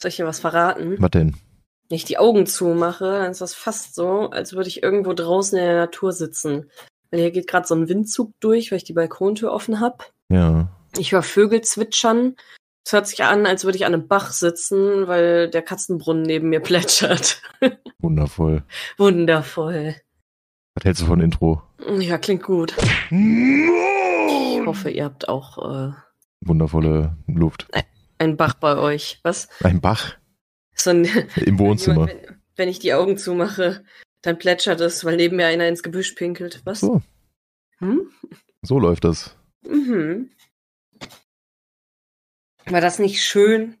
Soll ich dir was verraten? Was denn? Wenn ich die Augen zumache, dann ist das fast so, als würde ich irgendwo draußen in der Natur sitzen. Weil hier geht gerade so ein Windzug durch, weil ich die Balkontür offen hab. Ja. Ich höre Vögel zwitschern. Es hört sich an, als würde ich an einem Bach sitzen, weil der Katzenbrunnen neben mir plätschert. Wundervoll. Wundervoll. Was hältst du von Intro? Ja, klingt gut. Ich hoffe, ihr habt auch äh, Wundervolle Luft. Einen Bach bei euch. Was? Ein Bach So ein, im Wohnzimmer. Wenn, wenn ich die Augen zumache, dann plätschert es, weil neben mir einer ins Gebüsch pinkelt. Was? So, Hm? so läuft das. Mhm. War das nicht schön?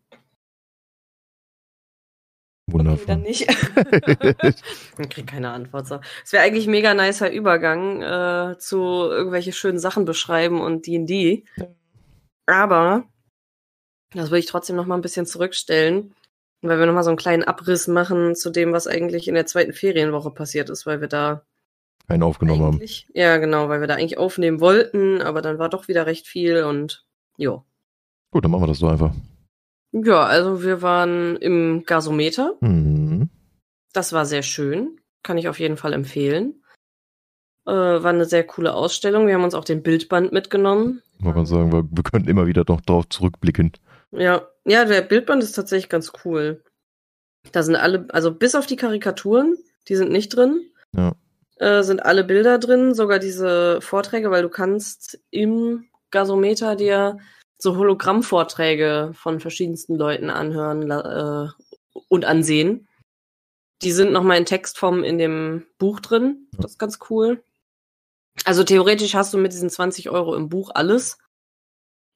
Okay, dann Wundervoll. nicht. ich krieg keine Antwort. So. Es wäre eigentlich ein mega nicer Übergang äh, zu irgendwelche schönen Sachen beschreiben und D&D. Aber das würde ich trotzdem noch mal ein bisschen zurückstellen, weil wir noch mal so einen kleinen Abriss machen zu dem, was eigentlich in der zweiten Ferienwoche passiert ist, weil wir da Einen aufgenommen haben. ja genau, weil wir da eigentlich aufnehmen wollten, aber dann war doch wieder recht viel und jo. Gut, dann machen wir das doch einfach. Ja, also wir waren im Gasometer. Mhm. Das war sehr schön. Kann ich auf jeden Fall empfehlen. Äh, war eine sehr coole Ausstellung. Wir haben uns auch den Bildband mitgenommen. Man kann sagen, wir, wir können immer wieder noch drauf zurückblicken. Ja, ja, der Bildband ist tatsächlich ganz cool. Da sind alle, also bis auf die Karikaturen, die sind nicht drin. Ja. Äh, sind alle Bilder drin, sogar diese Vorträge, weil du kannst im Gasometer dir so Hologrammvorträge von verschiedensten Leuten anhören äh, und ansehen. Die sind nochmal in Textform in dem Buch drin. Das ist ganz cool. Also theoretisch hast du mit diesen 20 Euro im Buch alles,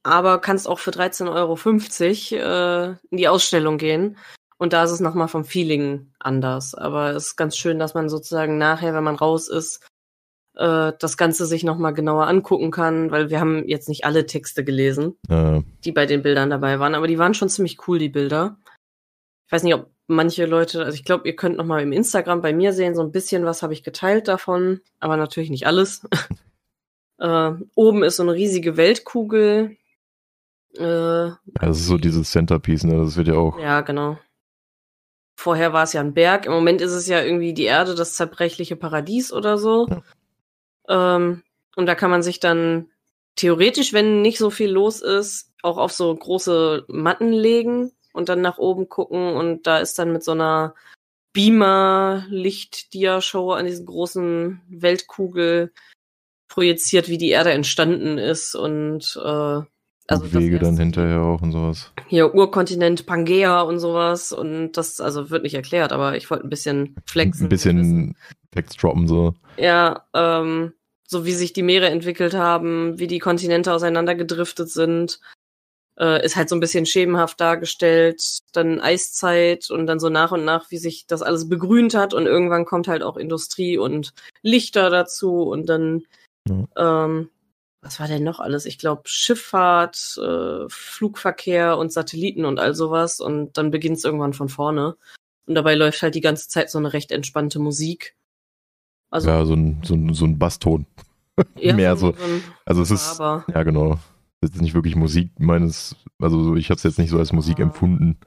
aber kannst auch für 13,50 Euro äh, in die Ausstellung gehen. Und da ist es nochmal vom Feeling anders. Aber es ist ganz schön, dass man sozusagen nachher, wenn man raus ist, äh, das Ganze sich nochmal genauer angucken kann, weil wir haben jetzt nicht alle Texte gelesen, Äh, die bei den Bildern dabei waren, aber die waren schon ziemlich cool, die Bilder. Ich weiß nicht, ob manche Leute, also ich glaube, ihr könnt nochmal im Instagram bei mir sehen, so ein bisschen was habe ich geteilt davon, aber natürlich nicht alles. äh, oben ist so eine riesige Weltkugel. Äh, das ist so dieses Centerpiece, ne? Das wird ja auch. ja, genau. Vorher war es ja ein Berg. Im Moment ist es ja irgendwie die Erde, das zerbrechliche Paradies oder so. Ähm, und da kann man sich dann theoretisch, wenn nicht so viel los ist, auch auf so große Matten legen und dann nach oben gucken. Und da ist dann mit so einer Beamer-Licht-Dia-Show an diesen großen Weltkugel projiziert, wie die Erde entstanden ist und äh, also das Wege dann hinterher auch und sowas. hier Urkontinent Pangea und sowas und das also wird nicht erklärt, aber ich wollte ein bisschen flexen. Ein bisschen Facts droppen, so. ja, ähm, so wie sich die Meere entwickelt haben, wie die Kontinente auseinandergedriftet sind, äh, ist halt so ein bisschen schemenhaft dargestellt. Dann Eiszeit und dann so nach und nach, wie sich das alles begrünt hat und irgendwann kommt halt auch Industrie und Lichter dazu und dann ähm, was war denn noch alles? Ich glaube Schifffahrt, äh, Flugverkehr und Satelliten und all sowas und dann beginnt es irgendwann von vorne. Und dabei läuft halt die ganze Zeit so eine recht entspannte Musik. Also ja, so ein, so ein, so ein Basston. ja, mehr so. ein Also es ist, Aber ja genau. Das ist nicht wirklich Musik meines, also so, ich habe es jetzt nicht so als Musik Ah. empfunden.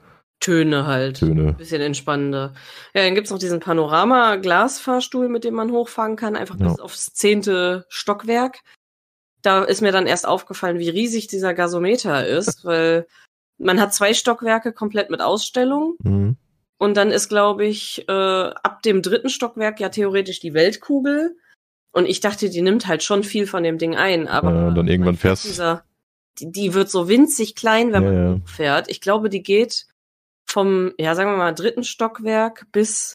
Töne halt. Töne. Ein bisschen entspannender. Ja, dann gibt's noch diesen Panorama-Glasfahrstuhl, mit dem man hochfahren kann, einfach Ja. bis aufs zehnte Stockwerk. Da ist mir dann erst aufgefallen, wie riesig dieser Gasometer ist, weil man hat zwei Stockwerke komplett mit Ausstellung. Mhm. Und dann ist, glaube ich, äh, ab dem dritten Stockwerk ja theoretisch die Weltkugel. Und ich dachte, die nimmt halt schon viel von dem Ding ein. Aber Ja, dann irgendwann fährst- Dieser, die, die wird so winzig klein, wenn Ja, man ja. fährt. Ich glaube, die geht vom, ja, sagen wir mal, dritten Stockwerk bis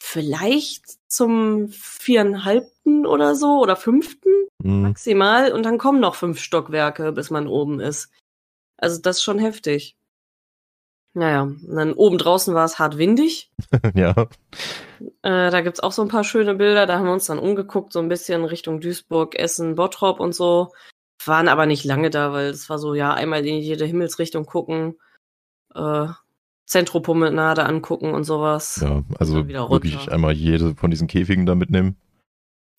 vielleicht zum viereinhalbten oder so oder fünften Mhm. maximal. Und dann kommen noch fünf Stockwerke, bis man oben ist. Also das ist schon heftig. Naja, und dann oben draußen war es hart windig. ja. Äh, da gibt's auch so ein paar schöne Bilder. Da haben wir uns dann umgeguckt, so ein bisschen Richtung Duisburg, Essen, Bottrop und so. Waren aber nicht lange da, weil es war so, ja, einmal in jede Himmelsrichtung gucken, äh, Zentropromenade angucken und sowas. Ja, also wirklich einmal jede von diesen Käfigen da mitnehmen.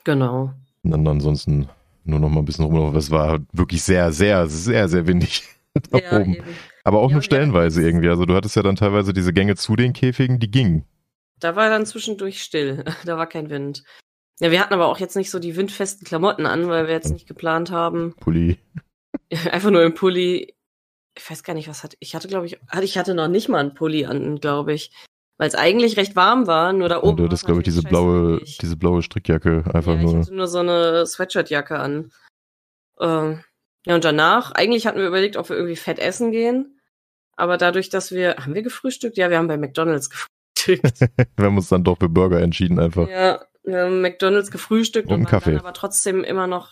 Genau. Und dann ansonsten nur noch mal ein bisschen rumlaufen. Es war wirklich sehr, sehr, sehr, sehr windig. da Ja, oben. eben. Aber auch Ja, nur stellenweise Eis- irgendwie. Also du hattest ja dann teilweise diese Gänge zu den Käfigen, die gingen. Da war dann zwischendurch still. Da war kein Wind. Ja, wir hatten aber auch jetzt nicht so die windfesten Klamotten an, weil wir jetzt nicht geplant haben. Pulli. Einfach nur im Pulli. Ich weiß gar nicht, was hatte ich hatte, glaube ich, hatte ich hatte noch nicht mal einen Pulli an, glaube ich, weil es eigentlich recht warm war. Nur da oben. Und du hattest, glaube ich, diese blaue, diese blaue Strickjacke einfach ja, ich nur. hatte nur so eine Sweatshirtjacke an. Ähm, ja, und danach, eigentlich hatten wir überlegt, ob wir irgendwie fett essen gehen. Aber dadurch, dass wir, haben wir gefrühstückt? Ja, wir haben bei McDonalds gefrühstückt. Wir haben uns dann doch für Burger entschieden einfach. ja, wir haben McDonalds gefrühstückt Und einen waren Kaffee. aber trotzdem immer noch,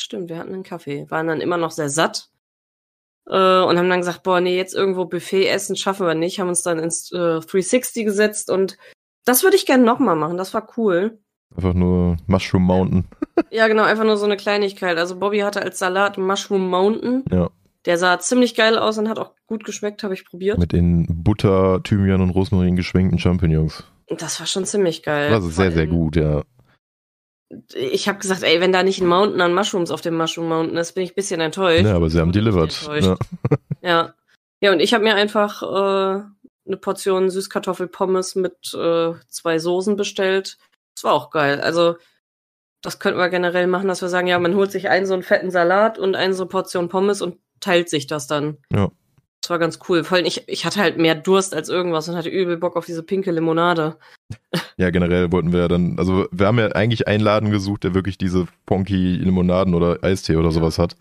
stimmt, wir hatten einen Kaffee, waren dann immer noch sehr satt. Äh, und haben dann gesagt, boah, nee, jetzt irgendwo Buffet essen schaffen wir nicht, haben uns dann ins äh, 360 gesetzt und das würde ich gerne nochmal machen, das war cool. Einfach nur Mushroom Mountain. Ja, genau, einfach nur so eine Kleinigkeit. Also Bobby hatte als Salat Mushroom Mountain. Ja. Der sah ziemlich geil aus und hat auch gut geschmeckt, habe ich probiert. Mit in Butter, Thymian und Rosmarin geschwenkten Champignons. Das war schon ziemlich geil. Das ist sehr, sehr gut, ja. Ich habe gesagt, ey, wenn da nicht ein Mountain an Mushrooms auf dem Mushroom Mountain ist, bin ich ein bisschen enttäuscht. Ja, aber sie haben delivered. Ja. Ja. Ja, und ich habe mir einfach äh, eine Portion Süßkartoffelpommes mit äh, zwei Soßen bestellt. Das war auch geil. Also, das könnten wir generell machen, dass wir sagen, ja, man holt sich einen so einen fetten Salat und eine so Portion Pommes und teilt sich das dann. Ja. Das war ganz cool. Vor allem, ich, ich hatte halt mehr Durst als irgendwas und hatte übel Bock auf diese pinke Limonade. ja, generell wollten wir ja dann, also wir haben ja eigentlich einen Laden gesucht, der wirklich diese funky Limonaden oder Eistee oder sowas hat.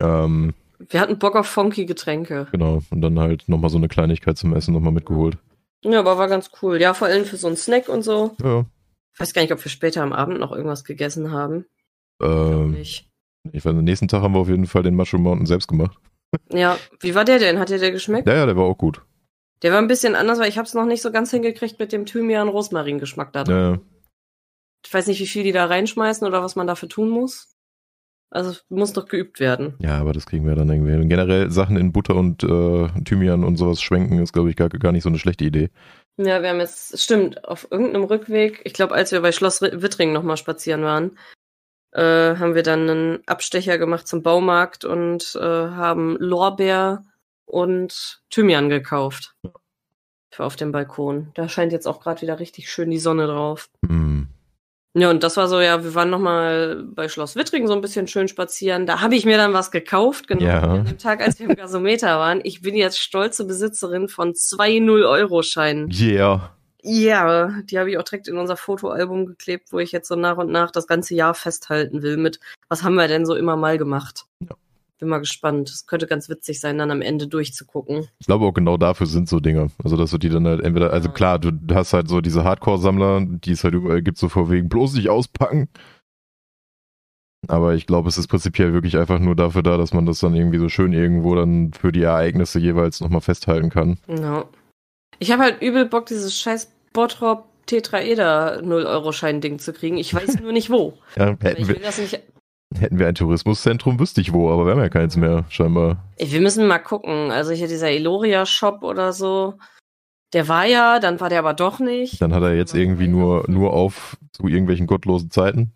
Ähm, Wir hatten Bock auf funky Getränke. genau. Und dann halt nochmal so eine Kleinigkeit zum Essen nochmal mitgeholt. Ja, aber war ganz cool. Ja, vor allem für so einen Snack und so. Ja. Ich weiß gar nicht, ob wir später am Abend noch irgendwas gegessen haben. Ähm, Nicht. ich weiß, am nächsten Tag haben wir auf jeden Fall den Mushroom Mountain selbst gemacht. Ja, wie war der denn? Hat dir der geschmeckt? Ja, ja, der war auch gut. Der war ein bisschen anders, weil ich habe es noch nicht so ganz hingekriegt mit dem Thymian-Rosmarin-Geschmack da drin. Ja. Ich weiß nicht, wie viel die da reinschmeißen oder was man dafür tun muss. Also es muss doch geübt werden. Ja, aber das kriegen wir dann irgendwie hin. Generell Sachen in Butter und äh, Thymian und sowas schwenken ist, glaube ich, gar, gar nicht so eine schlechte Idee. Ja, wir haben jetzt, stimmt, auf irgendeinem Rückweg, ich glaube, als wir bei Schloss Ri- Wittring nochmal spazieren waren, äh, haben wir dann einen Abstecher gemacht zum Baumarkt und äh, haben Lorbeer und Thymian gekauft. Für auf dem Balkon. Da scheint jetzt auch gerade wieder richtig schön die Sonne drauf. Hm. Ja, und das war so, ja, wir waren nochmal bei Schloss Wittring so ein bisschen schön spazieren. Da habe ich mir dann was gekauft, genau Ja. an dem Tag, als wir im Gasometer waren. Ich bin jetzt stolze Besitzerin von zwei 0-Euro-Scheinen. Yeah. Ja, die habe ich auch direkt in unser Fotoalbum geklebt, wo ich jetzt so nach und nach das ganze Jahr festhalten will mit, was haben wir denn so immer mal gemacht? Ja. Bin mal gespannt. Es könnte ganz witzig sein, dann am Ende durchzugucken. Ich glaube auch genau dafür sind so Dinge. Also, dass du die dann halt entweder, also klar, du hast halt so diese Hardcore-Sammler, die es halt überall gibt, so vor wegen bloß nicht auspacken. Aber ich glaube, es ist prinzipiell wirklich einfach nur dafür da, dass man das dann irgendwie so schön irgendwo dann für die Ereignisse jeweils nochmal festhalten kann. Ja. Ich habe halt übel Bock, dieses scheiß Bottrop Tetraeder 0-Euro-Schein-Ding zu kriegen. Ich weiß nur nicht wo. Ja, hätten, wir, nicht. hätten wir ein Tourismuszentrum, wüsste ich wo, aber wir haben ja keins mehr, scheinbar. Wir müssen mal gucken. Also hier dieser Eloria-Shop oder so. Der war ja, dann war der aber doch nicht. Dann hat er jetzt irgendwie nur, nur auf zu irgendwelchen gottlosen Zeiten.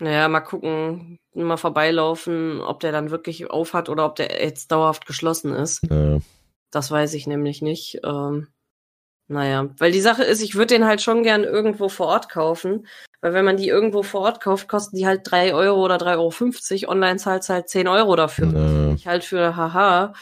Naja, mal gucken, mal vorbeilaufen, ob der dann wirklich auf hat oder ob der jetzt dauerhaft geschlossen ist. Äh, Das weiß ich nämlich nicht. Ähm, naja, weil die Sache ist, ich würde den halt schon gern irgendwo vor Ort kaufen. Weil wenn man die irgendwo vor Ort kauft, kosten die halt drei Euro oder 3,50 Euro. Online zahlt halt 10 Euro dafür. Finde ich halt für haha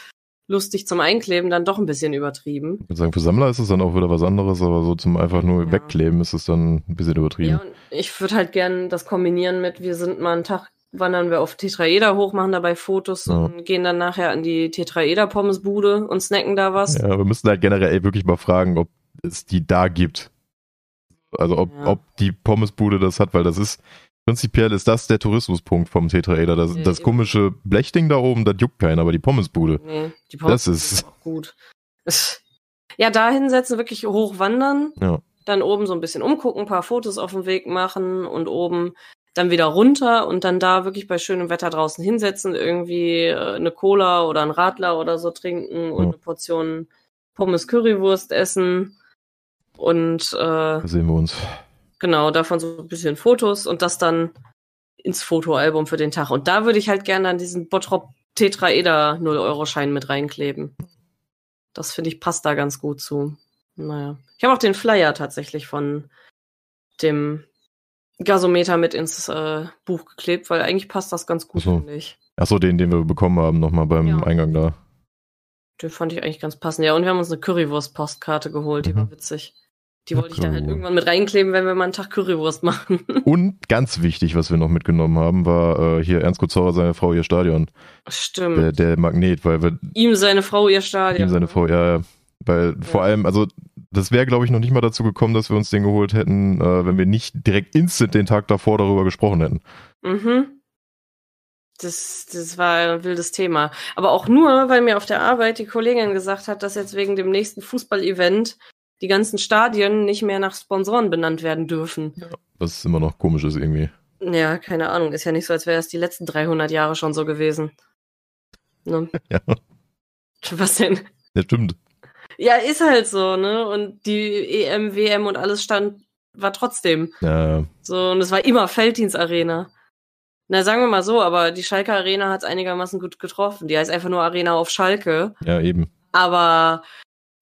lustig zum Einkleben dann doch ein bisschen übertrieben. ich würde sagen, für Sammler ist es dann auch wieder was anderes, aber so zum einfach nur Ja. wegkleben ist es dann ein bisschen übertrieben. Ja, und ich würde halt gern das kombinieren mit, wir sind mal einen Tag, wandern wir auf Tetraeder hoch, machen dabei Fotos Ja. und gehen dann nachher an die Tetraeder-Pommesbude und snacken da was. Ja, wir müssten halt generell wirklich mal fragen, ob es die da gibt. Also ob, Ja. ob die Pommesbude das hat, weil das ist, prinzipiell ist das der Tourismuspunkt vom Tetraeder. Das, Ja, das komische Blechding da oben, das juckt keinen, aber die Pommesbude. Nee, die Das Pommesbude ist- auch gut. Ja, da hinsetzen, wirklich hochwandern, Ja. dann oben so ein bisschen umgucken, ein paar Fotos auf dem Weg machen und oben dann wieder runter und dann da wirklich bei schönem Wetter draußen hinsetzen, irgendwie äh, eine Cola oder ein Radler oder so trinken und eine Portion Pommes Currywurst essen und äh, Da sehen wir uns. genau, davon so ein bisschen Fotos und das dann ins Fotoalbum für den Tag. Und da würde ich halt gerne dann diesen Bottrop Tetraeder 0-Euro-Schein mit reinkleben. Das finde ich passt da ganz gut zu. Naja. Ich habe auch den Flyer tatsächlich von dem Gasometer mit ins äh, Buch geklebt, weil eigentlich passt das ganz gut, so. finde ich. Achso, den, den wir bekommen haben, nochmal beim Ja. Eingang da. Den fand ich eigentlich ganz passend. Ja, und wir haben uns eine Currywurst-Postkarte geholt, die Mhm. war witzig. Die wollte ich dann halt irgendwann mit reinkleben, wenn wir mal einen Tag Currywurst machen. Und ganz wichtig, was wir noch mitgenommen haben, war äh, hier Ernst Kutzauer, seine Frau, ihr Stadion. Stimmt. Der, der Magnet, weil wir ihm seine Frau ihr Stadion. ihm seine Frau, ja, ja. Weil vor allem, also das wäre, glaube ich, noch nicht mal dazu gekommen, dass wir uns den geholt hätten, äh, wenn wir nicht direkt instant den Tag davor darüber gesprochen hätten. Mhm. Das, das war ein wildes Thema. Aber auch nur, weil mir auf der Arbeit die Kollegin gesagt hat, dass jetzt wegen dem nächsten Fußballevent die ganzen Stadien nicht mehr nach Sponsoren benannt werden dürfen. Was immer noch komisch ist irgendwie. Ja, keine Ahnung. Ist ja nicht so, als wäre es die letzten 300 Jahre schon so gewesen. Ne? Ja, Was denn? ja stimmt. Ja, ist halt so, ne? Und die EM, WM und alles stand, war trotzdem. Ja, So, und es war immer Felddienst Arena. Na, sagen wir mal so, aber die Schalke Arena hat es einigermaßen gut getroffen. Die heißt einfach nur Arena auf Schalke. ja, eben. Aber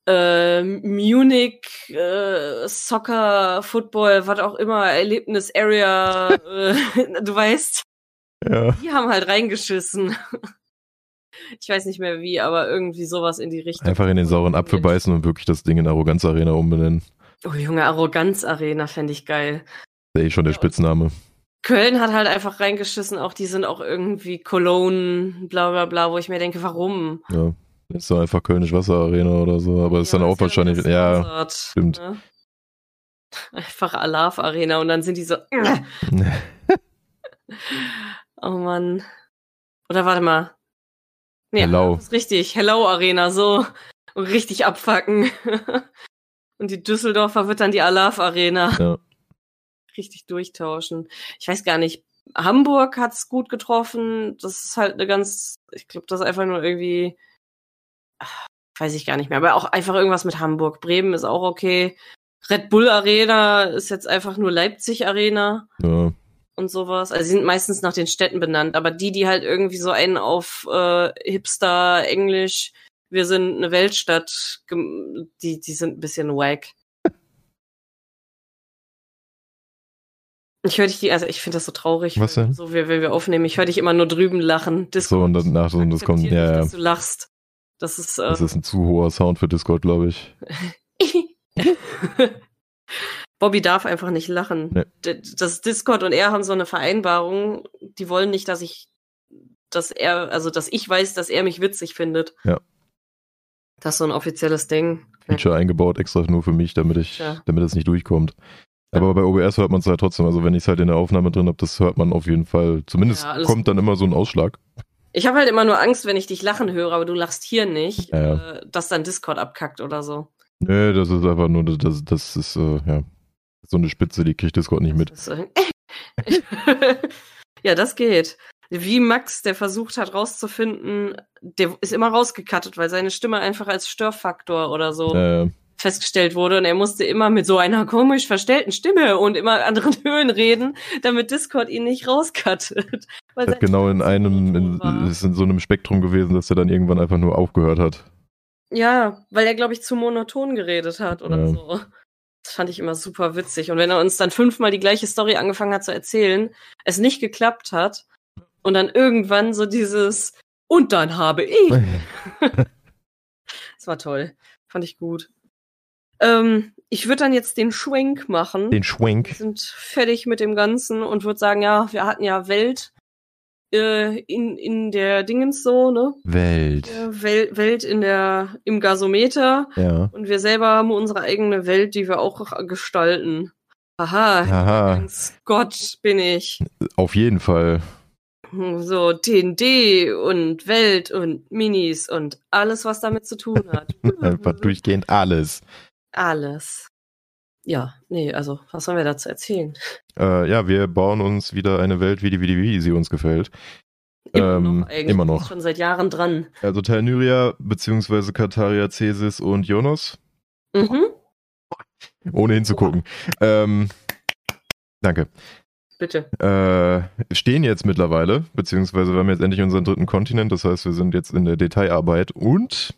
äh, Munich, äh, Soccer, Football, was auch immer, Erlebnis Area, äh, du weißt, Ja. die haben halt reingeschissen. Ich weiß nicht mehr wie, aber irgendwie sowas in die Richtung. Einfach in den sauren Apfel beißen und wirklich das Ding in Arroganz Arena umbenennen. Oh, Junge, Arroganz Arena fände ich geil. Das ist eh schon der Ja. Spitzname. Köln hat halt einfach reingeschissen, auch die sind auch irgendwie Cologne, bla bla bla, wo ich mir denke, warum? Ja. Ist doch einfach Kölnisch Wasser Arena oder so, aber ist dann Ja, auch ja wahrscheinlich, ja, sponsored, stimmt. Ne? Einfach Alarv Arena und dann sind die so, oh Mann. Oder warte mal. Nee, Hello. Das ist richtig, Hello Arena, so. Und richtig abfacken. und die Düsseldorfer wird dann die Alarv Arena. Ja. Richtig durchtauschen. Ich weiß gar nicht, Hamburg hat's gut getroffen. Das ist halt eine ganz, ich glaube, das ist einfach nur irgendwie, ach, weiß ich gar nicht mehr, aber auch einfach irgendwas mit Hamburg. Bremen ist auch okay. Red Bull Arena ist jetzt einfach nur Leipzig Arena ja. Und sowas. Also sie sind meistens nach den Städten benannt, aber die, die halt irgendwie so einen auf äh, Hipster, Englisch, wir sind eine Weltstadt, die, die sind ein bisschen wack. Ich höre dich die, also ich finde das so traurig. Was denn? So, wie, wenn wir aufnehmen, ich höre dich immer nur drüben lachen. Discord So, und dann nach so, und das kommt, ja, ja. dass du lachst. Das ist, äh, Das ist ein zu hoher Sound für Discord, glaube ich. Bobby darf einfach nicht lachen. Nee. Das Discord und er haben so eine Vereinbarung, die wollen nicht, dass ich, dass er, also dass ich weiß, dass er mich witzig findet. Ja. Das ist so ein offizielles Ding. Feature eingebaut, extra nur für mich, damit ich, Ja. damit es nicht durchkommt. Aber bei OBS hört man es halt trotzdem. Also wenn ich es halt in der Aufnahme drin habe, das hört man auf jeden Fall. Zumindest Ja, kommt dann immer so ein Ausschlag. Ich habe halt immer nur Angst, wenn ich dich lachen höre, aber du lachst hier nicht, Ja. Äh, dass dann Discord abkackt oder so. Nö, das ist einfach nur, das, das ist, äh, ja, so eine Spitze, die kriegt Discord nicht mit. Das ja, das geht. Wie Max, der versucht hat rauszufinden, der ist immer rausgekattet, weil seine Stimme einfach als Störfaktor oder so Äh, festgestellt wurde und er musste immer mit so einer komisch verstellten Stimme und immer anderen Höhen reden, damit Discord ihn nicht rauskattet. Weil hat seine genau in einem, in, ist in so einem Spektrum gewesen, dass er dann irgendwann einfach nur aufgehört hat. Ja, weil er, glaube ich, zu monoton geredet hat oder Ja. so. Das fand ich immer super witzig. Und wenn er uns dann fünfmal die gleiche Story angefangen hat zu erzählen, es nicht geklappt hat und dann irgendwann so dieses und dann habe ich. Das war toll. Fand ich gut. Ähm, ich würde dann jetzt den Schwenk machen. Den Wir Schwenk. sind fertig mit dem Ganzen und würde sagen, ja, wir hatten ja Welt äh, in, in der Dingens so, ne? Welt. Wel Welt in der, im Gasometer. Ja. Und wir selber haben unsere eigene Welt, die wir auch gestalten. Aha, Aha, ganz Gott bin ich. auf jeden Fall. So, TND und Welt und Minis und alles, was damit zu tun hat. Einfach durchgehend alles. Alles. Ja, nee, also, was sollen wir dazu erzählen? Äh, ja, wir bauen uns wieder eine Welt, wie die, wie die, wie sie uns gefällt. Ähm, eigentlich. immer noch. Schon seit Jahren dran. Also Talnyria, beziehungsweise Kataria, Cesis und Jonas. Mhm. Ohne hinzugucken. Ähm, danke. Bitte. Äh, stehen jetzt mittlerweile, beziehungsweise wir haben jetzt endlich unseren dritten Kontinent, das heißt, wir sind jetzt in der Detailarbeit und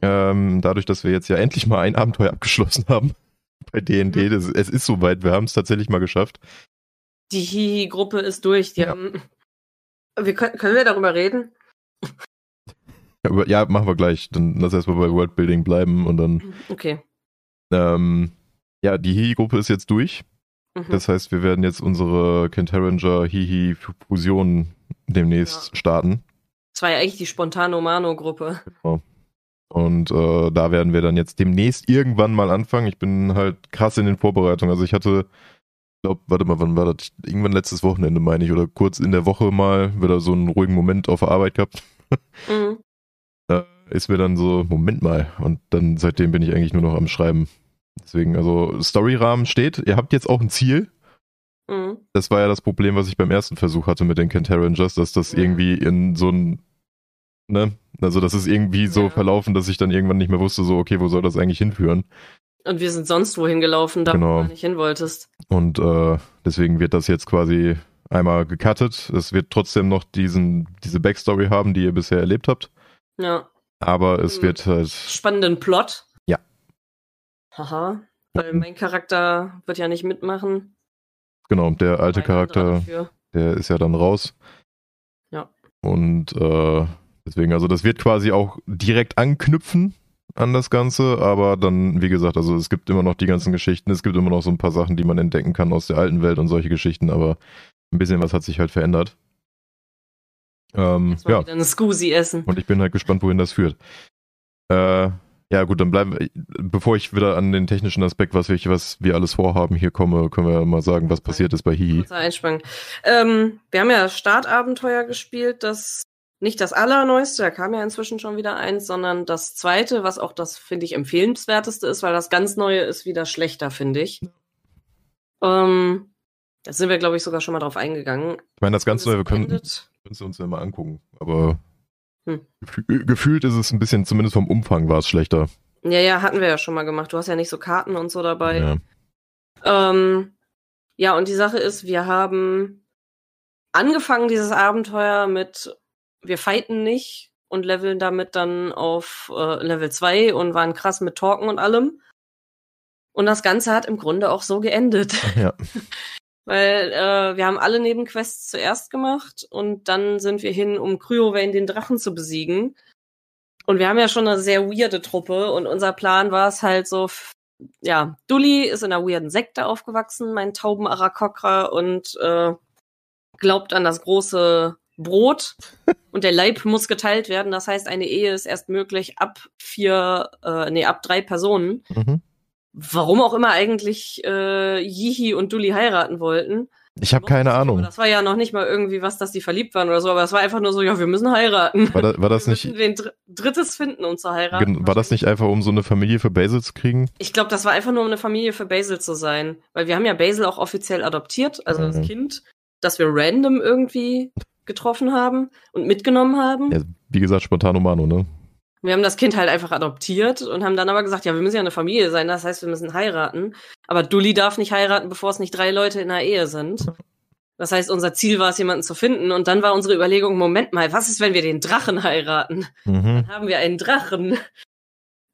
ähm, dadurch, dass wir jetzt ja endlich mal ein Abenteuer abgeschlossen haben bei D&D, Mhm. das, es ist soweit, wir haben es tatsächlich mal geschafft. Die Hihi-Gruppe ist durch. Die Ja. haben, wir können, können wir darüber reden? Ja, aber- Ja, machen wir gleich, dann lass erstmal bei Worldbuilding bleiben und dann, Okay. ähm, ja, die Hihi-Gruppe ist jetzt durch. Mhm. Das heißt, wir werden jetzt unsere Kentaranger Hihi-Fusion demnächst starten. Das war ja eigentlich die Spontano-Mano-Gruppe. Und äh, da werden wir dann jetzt demnächst irgendwann mal anfangen. Ich bin halt krass in den Vorbereitungen. Also ich hatte, glaube, warte mal, wann war das? Irgendwann letztes Wochenende, meine ich, oder kurz in der Woche mal wieder so einen ruhigen Moment auf der Arbeit gehabt. Mhm. Da ist mir dann so, Moment mal. Und dann seitdem bin ich eigentlich nur noch am Schreiben. Deswegen, also Storyrahmen steht. Ihr habt jetzt auch ein Ziel. Mhm. Das war ja das Problem, was ich beim ersten Versuch hatte mit den Kentarangers, dass das irgendwie in so ein, ne, also das ist irgendwie so Ja. verlaufen, dass ich dann irgendwann nicht mehr wusste, so, okay, wo soll das eigentlich hinführen? Und wir sind sonst wohin gelaufen, da Genau. wo du nicht hin wolltest. Und äh, deswegen wird das jetzt quasi einmal gecuttet. Es wird trotzdem noch diesen, diese Backstory haben, die ihr bisher erlebt habt. Ja. Aber es Mhm. wird halt, Spannenden Plot. Ja. Haha. Weil mein Charakter wird ja nicht mitmachen. genau, der alte Charakter, der ist ja dann raus. Ja. Und äh, deswegen, also das wird quasi auch direkt anknüpfen an das Ganze, aber dann, wie gesagt, also es gibt immer noch die ganzen Geschichten, es gibt immer noch so ein paar Sachen, die man entdecken kann aus der alten Welt und solche Geschichten, aber ein bisschen was hat sich halt verändert. Ähm, ja, wieder eine Scusi essen. und ich bin halt gespannt, wohin das führt. Äh, ja, gut, dann bleiben wir, bevor ich wieder an den technischen Aspekt, was wir, was wir alles vorhaben, hier komme, können wir mal sagen, was passiert ist bei Hihi. Einsprung. Ähm, wir haben ja Startabenteuer gespielt, das nicht das allerneueste, da kam ja inzwischen schon wieder eins, sondern das zweite, was auch das, finde ich, empfehlenswerteste ist, weil das ganz neue ist wieder schlechter, finde ich. Ähm, da sind wir, glaube ich, sogar schon mal drauf eingegangen. Ich meine, das Ganze, Es wir können, können es uns ja mal angucken, aber Hm. gefü gefühlt ist es ein bisschen, zumindest vom Umfang war es schlechter. Ja, ja, hatten wir ja schon mal gemacht. Du hast ja nicht so Karten und so dabei. Ja. Ähm, ja, und die Sache ist, wir haben angefangen dieses Abenteuer mit, wir fighten nicht und leveln damit dann auf äh, Level 2 und waren krass mit Talken und allem. Und das Ganze hat im Grunde auch so geendet. ja. Weil äh, wir haben alle Nebenquests zuerst gemacht und dann sind wir hin, um Kryovane den Drachen zu besiegen. Und wir haben ja schon eine sehr weirde Truppe und unser Plan war es halt so, ja, Dully ist in einer weirden Sekte aufgewachsen, mein Tauben Arakokra und äh, glaubt an das große Brot und der Leib muss geteilt werden. Das heißt, eine Ehe ist erst möglich ab vier, äh, nee, ab drei Personen Mhm. warum auch immer eigentlich äh, Yihi und Dully heiraten wollten. Ich habe keine Aber Ahnung. Das war ja noch nicht mal irgendwie was, dass die verliebt waren oder so, aber es war einfach nur so, ja, wir müssen heiraten. War, da, war das wir nicht, müssen wen Dr Drittes finden, um zu heiraten. war das nicht einfach, um so eine Familie für Basil zu kriegen? Ich glaube, das war einfach nur, um eine Familie für Basil zu sein. Weil wir haben ja Basil auch offiziell adoptiert, also Mhm. das Kind, das wir random irgendwie getroffen haben und mitgenommen haben. Ja, wie gesagt, spontan Mano, ne? Wir haben das Kind halt einfach adoptiert und haben dann aber gesagt, ja, wir müssen ja eine Familie sein, das heißt, wir müssen heiraten. Aber Dully darf nicht heiraten, bevor es nicht drei Leute in einer Ehe sind. Das heißt, unser Ziel war es, jemanden zu finden. Und dann war unsere Überlegung, Moment mal, was ist, wenn wir den Drachen heiraten? Mhm. Dann haben wir einen Drachen.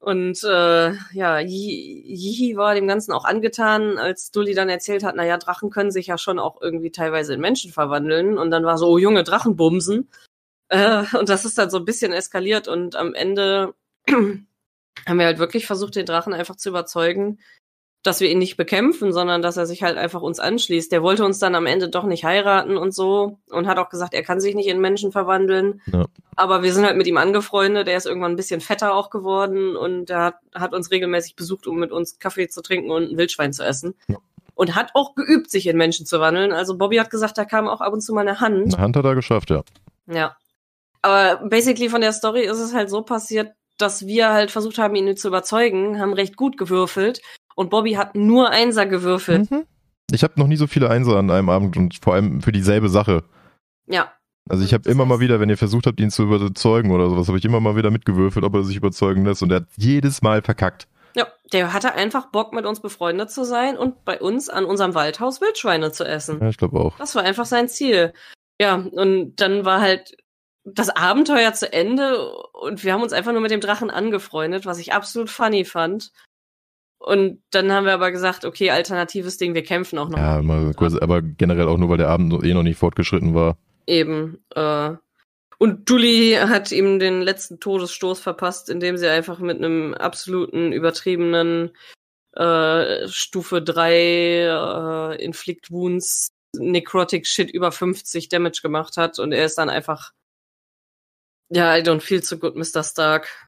Und äh, ja, Yi- Yihi war dem Ganzen auch angetan, als Dully dann erzählt hat, naja, Drachen können sich ja schon auch irgendwie teilweise in Menschen verwandeln. Und dann war so, oh Junge, Drachenbumsen. Äh, und das ist dann so ein bisschen eskaliert. Und am Ende haben wir halt wirklich versucht, den Drachen einfach zu überzeugen, dass wir ihn nicht bekämpfen, sondern dass er sich halt einfach uns anschließt. Der wollte uns dann am Ende doch nicht heiraten und so und hat auch gesagt, er kann sich nicht in Menschen verwandeln. Ja. Aber wir sind halt mit ihm angefreundet. Er ist irgendwann ein bisschen fetter auch geworden und er hat, hat uns regelmäßig besucht, um mit uns Kaffee zu trinken und ein Wildschwein zu essen. Ja. Und hat auch geübt, sich in Menschen zu wandeln. Also Bobby hat gesagt, da kam auch ab und zu mal eine Hand. Eine Hand hat er geschafft, ja. Ja. Aber basically von der Story ist es halt so passiert, dass wir halt versucht haben, ihn zu überzeugen, haben recht gut gewürfelt und Bobby hat nur Einser gewürfelt. Mhm. Ich habe noch nie so viele Einser an einem Abend und vor allem für dieselbe Sache. Ja. Also ich habe immer mal wieder, wenn ihr versucht habt, ihn zu überzeugen oder sowas, habe ich immer mal wieder mitgewürfelt, ob er sich überzeugen lässt und er hat jedes Mal verkackt. Ja, der hatte einfach Bock, mit uns befreundet zu sein und bei uns an unserem Waldhaus Wildschweine zu essen. Ja, ich glaube auch. Das war einfach sein Ziel. Ja, und dann war halt das Abenteuer zu Ende und wir haben uns einfach nur mit dem Drachen angefreundet, was ich absolut funny fand. Und dann haben wir aber gesagt, okay, alternatives Ding, wir kämpfen auch noch. Ja, mal kurz, aber generell auch nur, weil der Abend eh noch nicht fortgeschritten war. Eben. Äh, und Julie hat ihm den letzten Todesstoß verpasst, indem sie einfach mit einem absoluten übertriebenen äh, Stufe 3 äh, Inflict Wounds Necrotic Shit über 50 Damage gemacht hat und er ist dann einfach ja, I don't feel so good, Mr. Stark.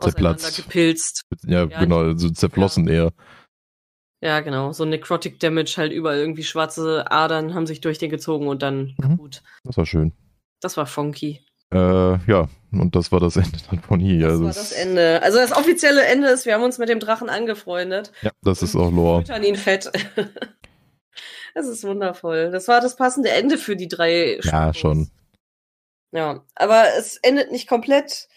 Zerplatzt. gepilzt. Ja, ja genau, so zerflossen ja. eher. Ja, genau. So Necrotic Damage halt überall irgendwie schwarze Adern haben sich durch den gezogen und dann mhm. kaputt. Das war schön. Das war funky. Äh, ja, und das war das Ende dann von hier. Das also war das Ende. Also das offizielle Ende ist, wir haben uns mit dem Drachen angefreundet. Ja, das ist auch Lore. Wir ihn fett. das ist wundervoll. Das war das passende Ende für die drei Ja, Spiels. schon. Ja, aber es endet nicht komplett.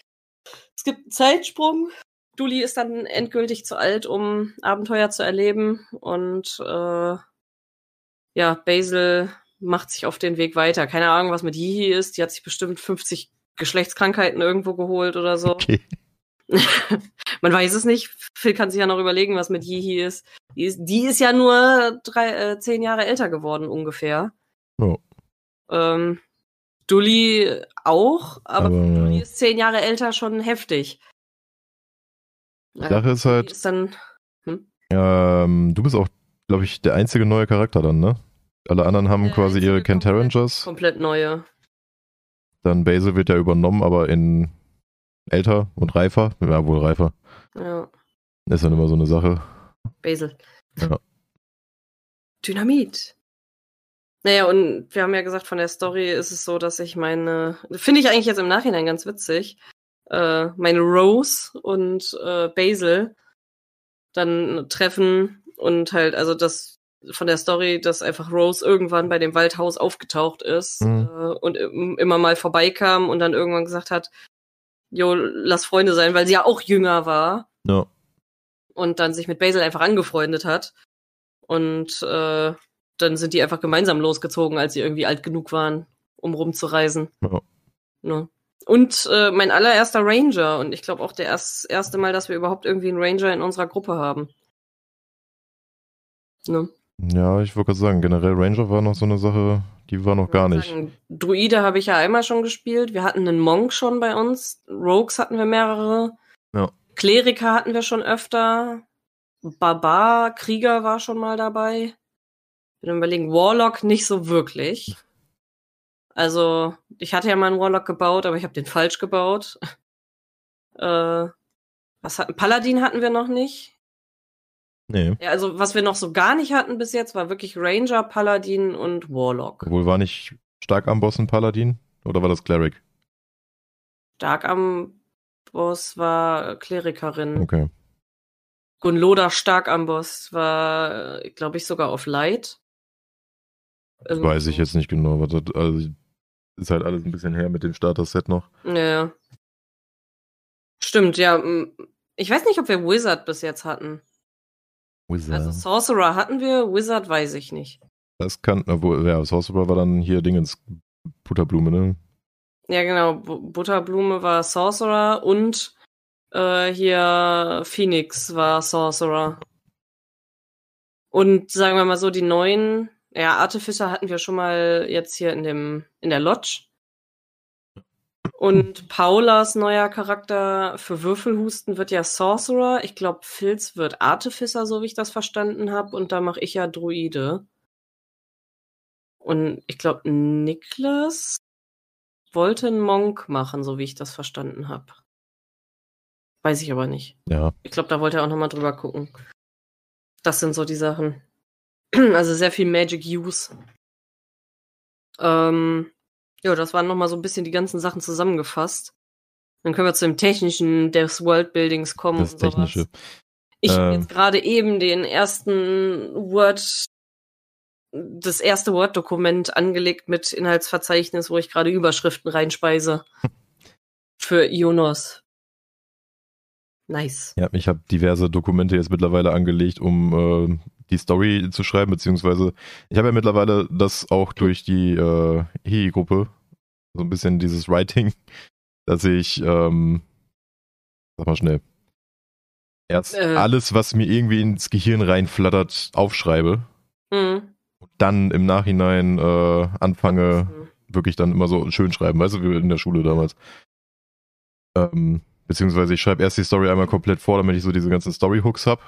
Es gibt einen Zeitsprung. Duli ist dann endgültig zu alt, um Abenteuer zu erleben. Und äh, ja, Basil macht sich auf den Weg weiter. Keine Ahnung, was mit Yihi ist. Die hat sich bestimmt 50 Geschlechtskrankheiten irgendwo geholt oder so. Okay. Man weiß es nicht. Phil kann sich ja noch überlegen, was mit Yihi ist. Die ist, die ist ja nur drei, äh, zehn Jahre älter geworden ungefähr. Oh. Ähm, Dully auch, aber, aber Dully ist zehn Jahre älter, schon heftig. Die Sache ist halt, ist dann, hm? ähm, du bist auch, glaube ich, der einzige neue Charakter dann, ne? Alle anderen haben der quasi ihre Kent Rangers. Komplett neue. Dann Basil wird ja übernommen, aber in älter und reifer. Ja, wohl reifer. Ja. Ist dann immer so eine Sache. Basil. Ja. Dynamit. Naja, und wir haben ja gesagt, von der Story ist es so, dass ich meine, finde ich eigentlich jetzt im Nachhinein ganz witzig, äh, meine Rose und äh, Basil dann treffen und halt, also das von der Story, dass einfach Rose irgendwann bei dem Waldhaus aufgetaucht ist mhm. äh, und immer mal vorbeikam und dann irgendwann gesagt hat, jo, lass Freunde sein, weil sie ja auch jünger war. Ja. Und dann sich mit Basil einfach angefreundet hat. Und äh, dann sind die einfach gemeinsam losgezogen, als sie irgendwie alt genug waren, um rumzureisen. Ja. Ne? Und äh, mein allererster Ranger und ich glaube auch der erst, erste Mal, dass wir überhaupt irgendwie einen Ranger in unserer Gruppe haben. Ne? Ja, ich wollte gerade sagen, generell Ranger war noch so eine Sache, die war noch gar nicht. Sagen, Druide habe ich ja einmal schon gespielt. Wir hatten einen Monk schon bei uns. Rogues hatten wir mehrere. Ja. Kleriker hatten wir schon öfter. Barbar, Krieger war schon mal dabei bin überlegen, Warlock nicht so wirklich. Also, ich hatte ja mal einen Warlock gebaut, aber ich habe den falsch gebaut. äh, was hatten, Paladin hatten wir noch nicht. Nee. Ja, also was wir noch so gar nicht hatten bis jetzt, war wirklich Ranger, Paladin und Warlock. Obwohl war nicht stark am Boss ein Paladin? Oder war das Cleric? Stark am Boss war Klerikerin. Okay. Gunloda stark am Boss war, glaube ich, sogar auf Light. Das weiß ich jetzt nicht genau. Was das, also ist halt alles ein bisschen her mit dem Starter-Set noch. Ja. Stimmt, ja. Ich weiß nicht, ob wir Wizard bis jetzt hatten. Wizard. Also Sorcerer hatten wir, Wizard weiß ich nicht. Das kann, obwohl, ja, Sorcerer war dann hier Dingens Butterblume, ne? Ja, genau. Butterblume war Sorcerer und äh, hier Phoenix war Sorcerer. Und sagen wir mal so, die neuen ja, Artificer hatten wir schon mal jetzt hier in dem, in der Lodge. Und Paulas neuer Charakter für Würfelhusten wird ja Sorcerer. Ich glaube, Filz wird Artificer, so wie ich das verstanden habe. Und da mache ich ja Druide. Und ich glaube, Niklas wollte einen Monk machen, so wie ich das verstanden habe. Weiß ich aber nicht. Ja. Ich glaube, da wollte er auch nochmal drüber gucken. Das sind so die Sachen. Also sehr viel Magic Use. Ähm, ja, das waren nochmal so ein bisschen die ganzen Sachen zusammengefasst. Dann können wir zu dem technischen des Worldbuildings kommen. Das technische. Ich ähm. habe jetzt gerade eben den ersten Word, das erste Word-Dokument angelegt mit Inhaltsverzeichnis, wo ich gerade Überschriften reinspeise. Für Ionos. Nice. Ja, ich habe diverse Dokumente jetzt mittlerweile angelegt, um äh, die Story zu schreiben, beziehungsweise ich habe ja mittlerweile das auch durch die äh, HI-Gruppe, so ein bisschen dieses Writing, dass ich, ähm, sag mal schnell, erst Äh. alles, was mir irgendwie ins Gehirn reinflattert, aufschreibe, Mhm. dann im Nachhinein äh, anfange, wirklich dann immer so schön schreiben, weißt du, wie in der Schule damals. Ähm, beziehungsweise ich schreibe erst die Story einmal komplett vor, damit ich so diese ganzen Story-Hooks hab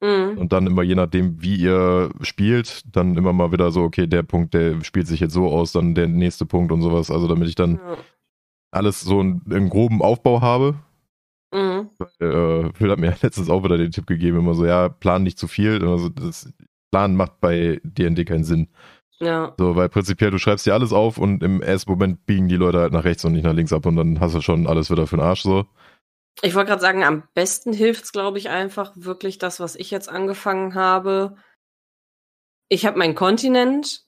Mhm. und dann immer je nachdem, wie ihr spielt, dann immer mal wieder so, okay, der Punkt, der spielt sich jetzt so aus, dann der nächste Punkt und sowas, also damit ich dann Ja. alles so einen, einen groben Aufbau habe. Mhm. Äh, Phil hat mir letztens auch wieder den Tipp gegeben, immer so, ja, plan nicht zu viel, also das Plan macht bei D&D keinen Sinn. Ja. So, weil prinzipiell du schreibst dir alles auf und im ersten Moment biegen die Leute halt nach rechts und nicht nach links ab und dann hast du schon alles wieder für den Arsch so. Ich wollte gerade sagen, am besten hilft's, glaube ich, einfach wirklich das, was ich jetzt angefangen habe. Ich habe meinen Kontinent,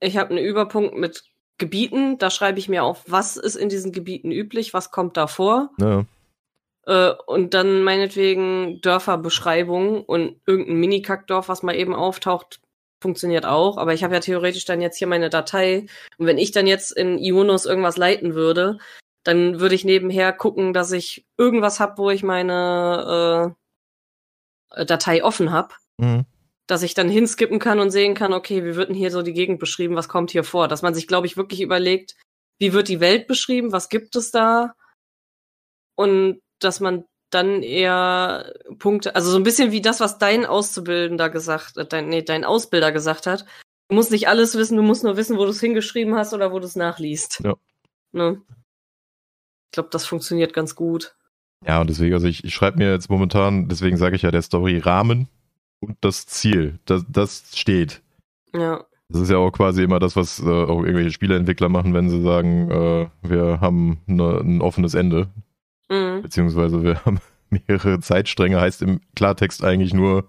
ich habe einen Überpunkt mit Gebieten, da schreibe ich mir auf, was ist in diesen Gebieten üblich, was kommt da vor. Ja, Äh, und dann meinetwegen Dörferbeschreibung und irgendein Mini-Kackdorf, was mal eben auftaucht, funktioniert auch. Aber ich habe ja theoretisch dann jetzt hier meine Datei. Und wenn ich dann jetzt in Ionos irgendwas leiten würde, dann würde ich nebenher gucken, dass ich irgendwas hab, wo ich meine äh, Datei offen hab, mhm. dass ich dann hinskippen kann und sehen kann, okay, wie wird denn hier so die Gegend beschrieben, was kommt hier vor? Dass man sich, glaube ich, wirklich überlegt, wie wird die Welt beschrieben, was gibt es da? Und dass man dann eher Punkte, also so ein bisschen wie das, was dein Auszubildender gesagt, äh, dein, nee, dein Ausbilder gesagt hat. Du musst nicht alles wissen, du musst nur wissen, wo du es hingeschrieben hast oder wo du es nachliest. Ja. Ne? Ich glaube, das funktioniert ganz gut. ja und deswegen, also ich, ich schreibe mir jetzt momentan, deswegen sage ich ja der Story Rahmen und das Ziel, das, das steht. Ja. Das ist ja auch quasi immer das, was äh, auch irgendwelche Spieleentwickler machen, wenn sie sagen, äh, wir haben ne, ein offenes Ende, Mhm. beziehungsweise wir haben mehrere Zeitstränge, heißt im Klartext eigentlich nur,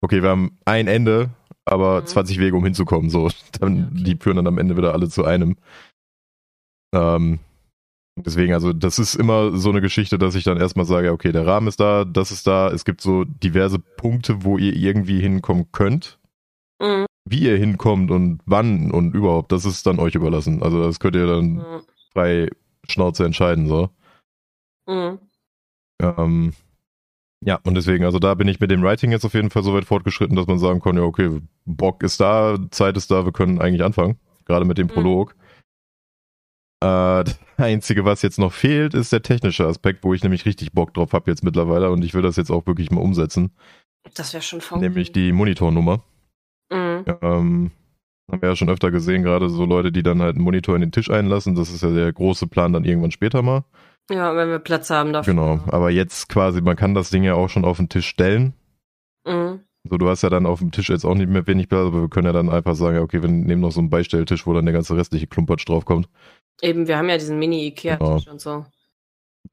okay, wir haben ein Ende, aber Mhm. 20 Wege, um hinzukommen. So, dann, Ja, okay. die führen dann am Ende wieder alle zu einem. Ähm, deswegen, also das ist immer so eine Geschichte, dass ich dann erstmal sage, okay, der Rahmen ist da, das ist da, es gibt so diverse Punkte, wo ihr irgendwie hinkommen könnt. Mhm. Wie ihr hinkommt und wann und überhaupt, das ist dann euch überlassen. Also das könnt ihr dann Mhm. frei Schnauze entscheiden, so. Mhm. Ähm, ja, und deswegen, also da bin ich mit dem Writing jetzt auf jeden Fall so weit fortgeschritten, dass man sagen kann, ja, okay, Bock ist da, Zeit ist da, wir können eigentlich anfangen. Gerade mit dem Mhm. Prolog. Äh, das Einzige, was jetzt noch fehlt, ist der technische Aspekt, wo ich nämlich richtig Bock drauf habe jetzt mittlerweile und ich will das jetzt auch wirklich mal umsetzen. Das wäre schon faul. Nämlich die Monitornummer. Mhm. Ähm, haben wir ja schon öfter gesehen, gerade so Leute, die dann halt einen Monitor in den Tisch einlassen. Das ist ja der große Plan dann irgendwann später mal. Ja, wenn wir Platz haben dafür. Genau. Aber jetzt quasi, man kann das Ding ja auch schon auf den Tisch stellen. Mhm. So, du hast ja dann auf dem Tisch jetzt auch nicht mehr wenig Platz, aber wir können ja dann einfach sagen, okay, wir nehmen noch so einen Beistelltisch, wo dann der ganze restliche Klumpatsch draufkommt. Eben, wir haben ja diesen Mini-Ikea-Tisch und so.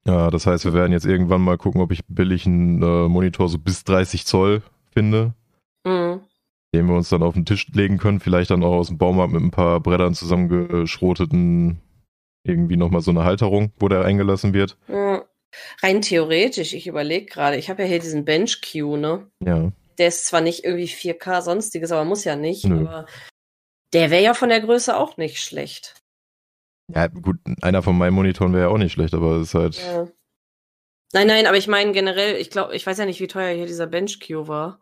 Ja, das heißt, wir werden jetzt irgendwann mal gucken, ob ich billig einen äh, Monitor so bis 30 Zoll finde, Mhm. den wir uns dann auf den Tisch legen können. Vielleicht dann auch aus dem Baumarkt mit ein paar Brettern zusammengeschroteten, irgendwie nochmal so eine Halterung, wo der eingelassen wird. Ja. Rein theoretisch, ich überlege gerade, ich habe ja hier diesen Bench-Queue, ne? Ja, Der ist zwar nicht irgendwie 4K sonstiges, aber muss ja nicht. Nö. Aber der wäre ja von der Größe auch nicht schlecht. Ja gut, einer von meinen Monitoren wäre ja auch nicht schlecht, aber es ist halt, Ja. Nein, nein, aber ich meine generell, ich glaube, ich weiß ja nicht, wie teuer hier dieser Bench-Queue war.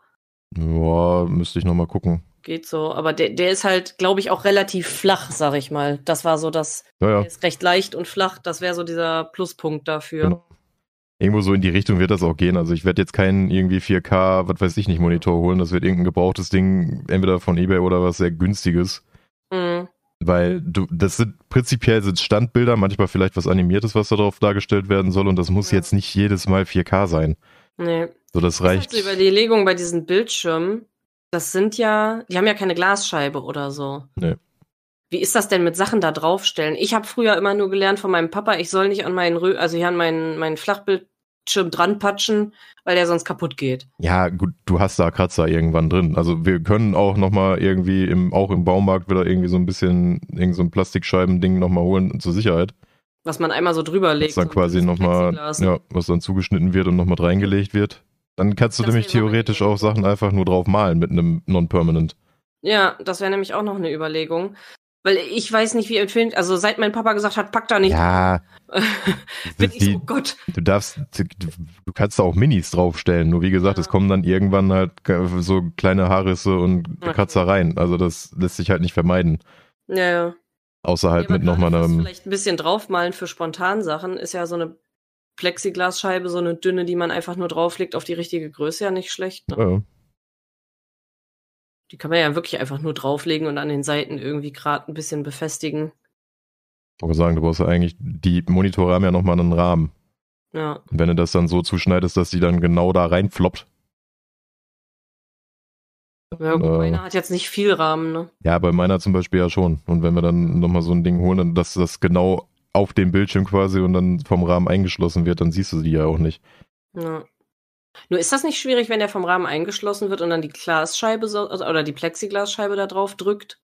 ja, müsste ich nochmal gucken. Geht so. Aber der, der ist halt, glaube ich, auch relativ flach, sag ich mal. Das war so das, Ja, ja. der ist recht leicht und flach. Das wäre so dieser Pluspunkt dafür. Genau. Irgendwo so in die Richtung wird das auch gehen. Also ich werde jetzt keinen irgendwie 4K, was weiß ich nicht, Monitor holen. Das wird irgendein gebrauchtes Ding, entweder von Ebay oder was sehr günstiges. Weil du, das sind prinzipiell sind Standbilder, manchmal vielleicht was Animiertes, was darauf dargestellt werden soll. Und das muss Ja. jetzt nicht jedes Mal 4K sein. Nee. So, das Das ist halt reicht. so Überlegung bei diesen Bildschirmen. Das sind ja, die haben ja keine Glasscheibe oder so. Nee. Wie ist das denn mit Sachen da draufstellen? Ich habe früher immer nur gelernt von meinem Papa, ich soll nicht an meinen, Rö also hier an meinen, meinen Flachbildschirm dran patschen, weil der sonst kaputt geht. Ja, gut, du hast da Kratzer irgendwann drin. Also wir können auch nochmal irgendwie im, auch im Baumarkt wieder irgendwie so ein bisschen, irgend so ein Plastikscheiben-Ding nochmal holen zur Sicherheit. Was man einmal so drüber legt. Was dann quasi nochmal, ja, was dann zugeschnitten wird und nochmal reingelegt wird. Dann kannst du Das nämlich theoretisch auch Sachen einfach nur drauf malen mit einem Non-Permanent. Ja, das wäre nämlich auch noch eine Überlegung. Weil ich weiß nicht, wie empfindlich, also seit mein Papa gesagt hat, pack da nicht, Ja, bin das ich so, die- oh Gott. du darfst, du kannst da auch Minis draufstellen. Nur wie gesagt, Ja. es kommen dann irgendwann halt so kleine Haarrisse und. Kratzereien. Also das lässt sich halt nicht vermeiden. Ja, ja. Außer halt Ja, mit nochmal einem, Vielleicht ein bisschen draufmalen für Spontansachen ist ja so eine Plexiglasscheibe, so eine dünne, die man einfach nur drauflegt auf die richtige Größe, ja nicht schlecht. Ne? ja, Die kann man ja wirklich einfach nur drauflegen und an den Seiten irgendwie gerade ein bisschen befestigen. ich wollte sagen, du brauchst ja eigentlich, die Monitore haben ja nochmal einen Rahmen. Ja, Und wenn du das dann so zuschneidest, dass die dann genau da reinfloppt. ja gut, Äh. meiner hat jetzt nicht viel Rahmen, ne? Ja, bei meiner zum Beispiel ja schon. Und wenn wir dann nochmal so ein Ding holen, dann dass das genau auf dem Bildschirm quasi und dann vom Rahmen eingeschlossen wird, dann siehst du die ja auch nicht. Ja. Nur ist das nicht schwierig, wenn der vom Rahmen eingeschlossen wird und dann die Glasscheibe so, also, oder die Plexiglasscheibe da drauf drückt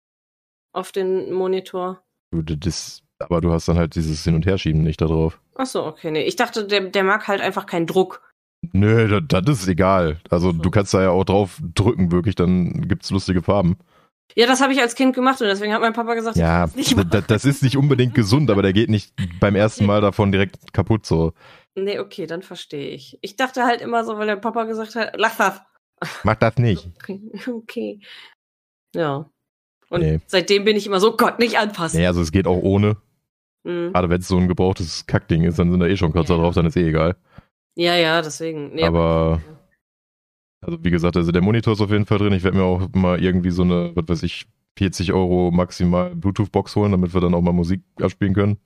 auf den Monitor? Das, aber du hast dann halt dieses Hin- und Herschieben nicht da drauf. Ach so, okay, nee. Ich dachte, der, der mag halt einfach keinen Druck. Nö, das, das ist egal. Also So. du kannst da ja auch drauf drücken, wirklich, dann gibt's lustige Farben. Ja, das habe ich als Kind gemacht und deswegen hat mein Papa gesagt, Ja, das, das ist nicht unbedingt gesund, aber der geht nicht beim ersten Mal davon direkt kaputt so. Nee, okay, dann verstehe ich. Ich dachte halt immer so, weil der Papa gesagt hat, lass das. Mach das nicht. Okay. Ja. Und Nee. seitdem bin ich immer so, Gott, nicht anpassen. Nee, also es geht auch ohne. Mhm. Gerade wenn es so ein gebrauchtes Kackding ist, dann sind da eh schon Kratzer Ja. drauf, dann ist eh egal. Ja, ja, deswegen. Nee, Aber- Also wie gesagt, also der Monitor ist auf jeden Fall drin. Ich werde mir auch mal irgendwie so eine, was weiß ich, 40 Euro maximal Bluetooth-Box holen, damit wir dann auch mal Musik abspielen können.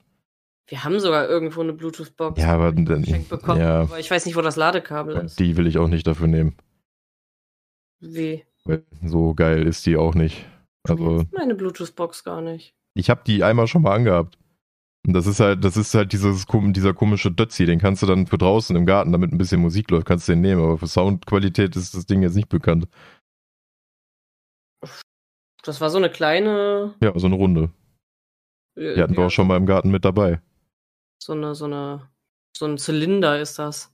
Wir haben sogar irgendwo eine Bluetooth-Box. Ja, aber wir dann- bekommen, ja. aber ich weiß nicht, wo das Ladekabel ist. Die will ich auch nicht dafür nehmen. Wie? Weil so geil ist die auch nicht. Also Meine Bluetooth-Box gar nicht. ich habe die einmal schon mal angehabt. Und das ist halt, das ist halt dieses, dieser komische Dötzi, den kannst du dann für draußen im Garten, damit ein bisschen Musik läuft, kannst du den nehmen, aber für Soundqualität ist das Ding jetzt nicht bekannt. Das war so eine kleine. Ja, so eine Runde. äh, Die hatten wir ja, auch schon mal im Garten mit dabei. So eine, so eine, so ein Zylinder ist das.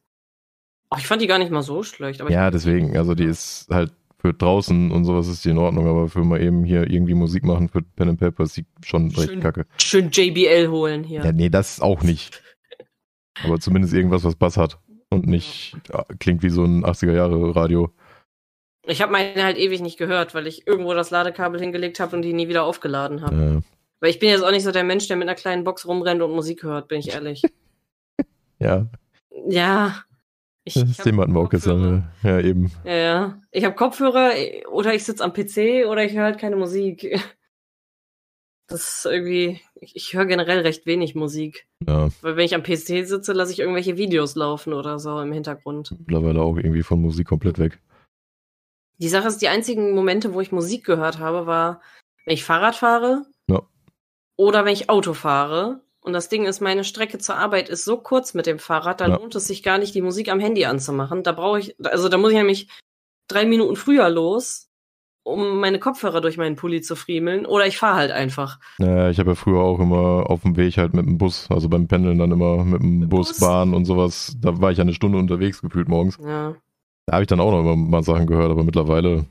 Ach, ich fand die gar nicht mal so schlecht. Ja, deswegen, also die ist halt für draußen und sowas ist die in Ordnung, aber für mal eben hier irgendwie Musik machen für Pen and Paper ist die schon recht Schön. kacke. Schön JBL holen hier. Ja, nee, das auch nicht. Aber zumindest irgendwas, was Bass hat und nicht ja, klingt wie so ein 80er Jahre Radio. Ich habe meine halt ewig nicht gehört, weil ich irgendwo das Ladekabel hingelegt habe und die nie wieder aufgeladen habe. Äh, Weil ich bin jetzt auch nicht so der Mensch, der mit einer kleinen Box rumrennt und Musik hört, bin ich ehrlich. ja, ja. Ich, das wir auch Kopfhörer. gestern. Ja, eben. Ja, ja. Ich habe Kopfhörer oder ich sitze am PC oder ich höre halt keine Musik. Das ist irgendwie, ich, ich höre generell recht wenig Musik. Ja, Weil wenn ich am PC sitze, lasse ich irgendwelche Videos laufen oder so im Hintergrund. mittlerweile auch irgendwie von Musik komplett weg. Die Sache ist, die einzigen Momente, wo ich Musik gehört habe, war, wenn ich Fahrrad fahre Ja. Oder wenn ich Auto fahre. Und das Ding ist, meine Strecke zur Arbeit ist so kurz mit dem Fahrrad, da Ja. lohnt es sich gar nicht, die Musik am Handy anzumachen. Da brauche ich, also da muss ich nämlich drei Minuten früher los, um meine Kopfhörer durch meinen Pulli zu friemeln. Oder ich fahre halt einfach. Naja, ich habe ja früher auch immer auf dem Weg halt mit dem Bus, also beim Pendeln dann immer mit dem Bus, Bus? Bahn und sowas. Da war ich eine Stunde unterwegs gefühlt morgens. Ja. Da habe ich dann auch noch immer mal Sachen gehört, aber mittlerweile,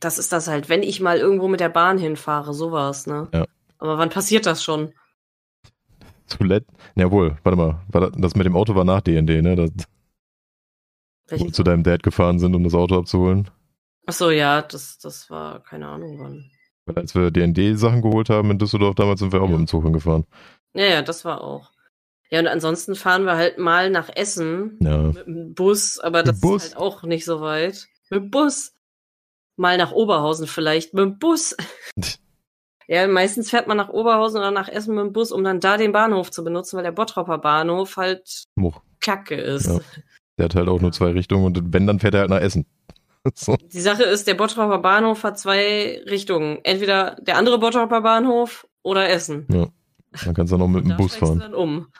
Das ist das halt, wenn ich mal irgendwo mit der Bahn hinfahre, sowas, ne? Ja. Aber wann passiert das schon? zuletzt, jawohl, warte mal, das, mit dem Auto war nach DND, ne? Das, wo wir zu deinem Dad gefahren sind, um das Auto abzuholen. Ach so, ja, das, das war keine Ahnung wann. Weil als wir DND-Sachen geholt haben in Düsseldorf, damals sind wir auch Ja. mit dem Zug hingefahren. Ja, ja, das war auch. Ja, und ansonsten fahren wir halt mal nach Essen Ja. mit dem Bus, aber das Bus? ist halt auch nicht so weit. Mit dem Bus. Mal nach Oberhausen vielleicht mit dem Bus. ja, meistens fährt man nach Oberhausen oder nach Essen mit dem Bus, um dann da den Bahnhof zu benutzen, weil der Bottropper Bahnhof halt Much. kacke ist. Ja. Der hat halt auch nur zwei Richtungen und wenn, dann fährt er halt nach Essen. so. Die Sache ist, der Bottropper Bahnhof hat zwei Richtungen. Entweder der andere Bottropper Bahnhof oder Essen. Dann kannst du noch mit dem Bus steigst du fahren. dann um.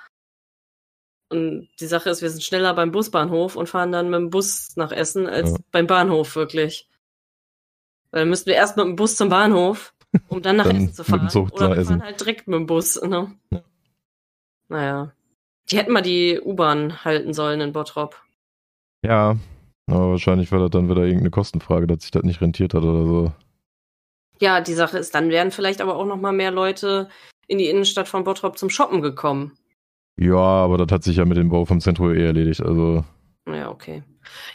Und die Sache ist, wir sind schneller beim Busbahnhof und fahren dann mit dem Bus nach Essen als Ja. beim Bahnhof wirklich. Weil dann müssten wir erst mit dem Bus zum Bahnhof, um dann nach Dann Essen zu fahren. Zug Oder wir fahren halt direkt mit dem Bus. Ne? Ja. Naja. Die hätten mal die U-Bahn halten sollen in Bottrop. Ja, aber wahrscheinlich war das dann wieder irgendeine Kostenfrage, dass sich das nicht rentiert hat oder so. Ja, die Sache ist, dann wären vielleicht aber auch noch mal mehr Leute in die Innenstadt von Bottrop zum Shoppen gekommen. Ja, aber das hat sich ja mit dem Bau vom Zentrum eh erledigt. Also Ja, okay.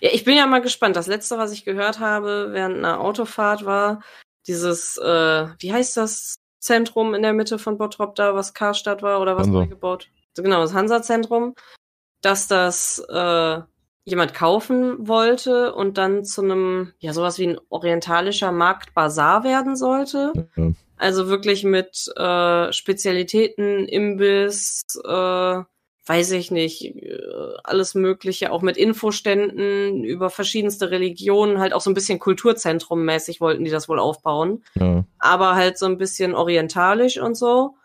Ja, ich bin ja mal gespannt. Das letzte, was ich gehört habe während einer Autofahrt war dieses, äh, wie heißt das Zentrum in der Mitte von Bottrop da, was Karstadt war oder was neu gebaut? Genau, das Hansa-Zentrum, dass das äh, jemand kaufen wollte und dann zu einem, ja, sowas wie ein orientalischer Marktbazar werden sollte. ja. Also wirklich mit äh, Spezialitäten, Imbiss, äh, weiß ich nicht, äh, alles Mögliche, auch mit Infoständen über verschiedenste Religionen, halt auch so ein bisschen Kulturzentrum-mäßig wollten die das wohl aufbauen, ja. aber halt so ein bisschen orientalisch und so.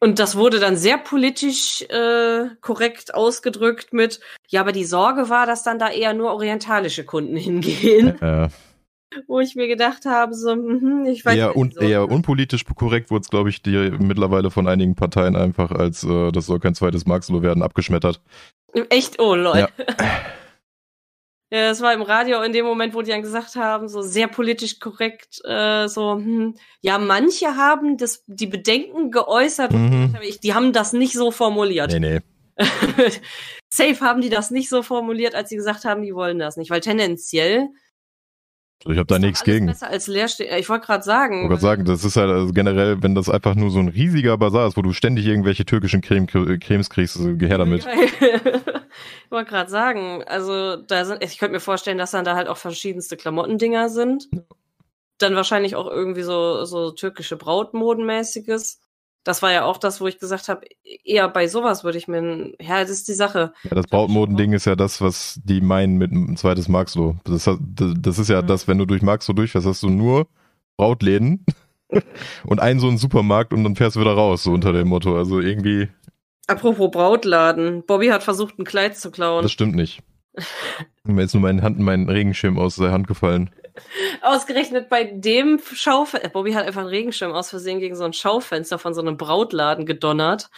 Und das wurde dann sehr politisch äh, korrekt ausgedrückt mit, ja, aber die Sorge war, dass dann da eher nur orientalische Kunden hingehen, ja. Wo ich mir gedacht habe, so, mhm, ich weiß Eher, nicht. un so. eher unpolitisch korrekt wurde es, glaube ich, die mittlerweile von einigen Parteien einfach als äh, das soll kein zweites Marxloh werden abgeschmettert. Echt? Oh, lol. Ja. Ja. das war im Radio in dem Moment, wo die dann gesagt haben, so sehr politisch korrekt, äh, so, hm, ja, manche haben das, die Bedenken geäußert, und Mhm. ich, die haben das nicht so formuliert. Nee, nee. Safe haben die das nicht so formuliert, als sie gesagt haben, die wollen das nicht, weil tendenziell ich habe da nichts gegen. besser als Leerstehen. Ich wollte gerade Ich sagen. wollte gerade sagen, das ist halt also generell, wenn das einfach nur so ein riesiger Bazar ist, wo du ständig irgendwelche türkischen Creme, Cremes kriegst, geh her damit. ich wollte gerade sagen, also da sind, ich könnte mir vorstellen, dass dann da halt auch verschiedenste Klamottendinger sind. Dann wahrscheinlich auch irgendwie so, so türkische Brautmodenmäßiges. Das war ja auch das, wo ich gesagt habe, eher bei sowas würde ich mir, ja, das ist die Sache. Ja, das Brautmodending ist ja das, was die meinen mit ein zweites Marxloh. Das, das ist ja Mhm. das, wenn du durch Marxloh durchfährst, hast du nur Brautläden und einen so einen Supermarkt und dann fährst du wieder raus, so unter dem Motto. Also irgendwie, Apropos Brautladen. Bobby hat versucht, ein Kleid zu klauen. das stimmt nicht. Mir ist nur mein Hand, mein Regenschirm aus der Hand gefallen. Ausgerechnet bei dem Schaufenster. Bobby hat einfach einen Regenschirm aus Versehen gegen so ein Schaufenster von so einem Brautladen gedonnert.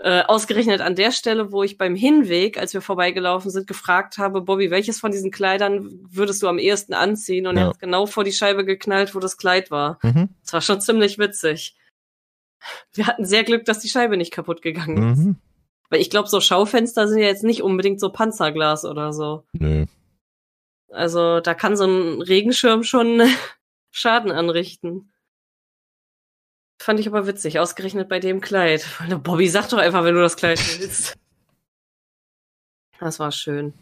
Äh, ausgerechnet an der Stelle, wo ich beim Hinweg, als wir vorbeigelaufen sind, gefragt habe, Bobby, welches von diesen Kleidern würdest du am ehesten anziehen? Und er Ja. hat genau vor die Scheibe geknallt, wo das Kleid war. Mhm. Das war schon ziemlich witzig. Wir hatten sehr Glück, dass die Scheibe nicht kaputt gegangen ist. Mhm. Weil ich glaube, so Schaufenster sind ja jetzt nicht unbedingt so Panzerglas oder so. Nö. Also da kann so ein Regenschirm schon Schaden anrichten. Fand ich aber witzig, ausgerechnet bei dem Kleid. Bobby, sag doch einfach, wenn du das Kleid willst. Das war schön.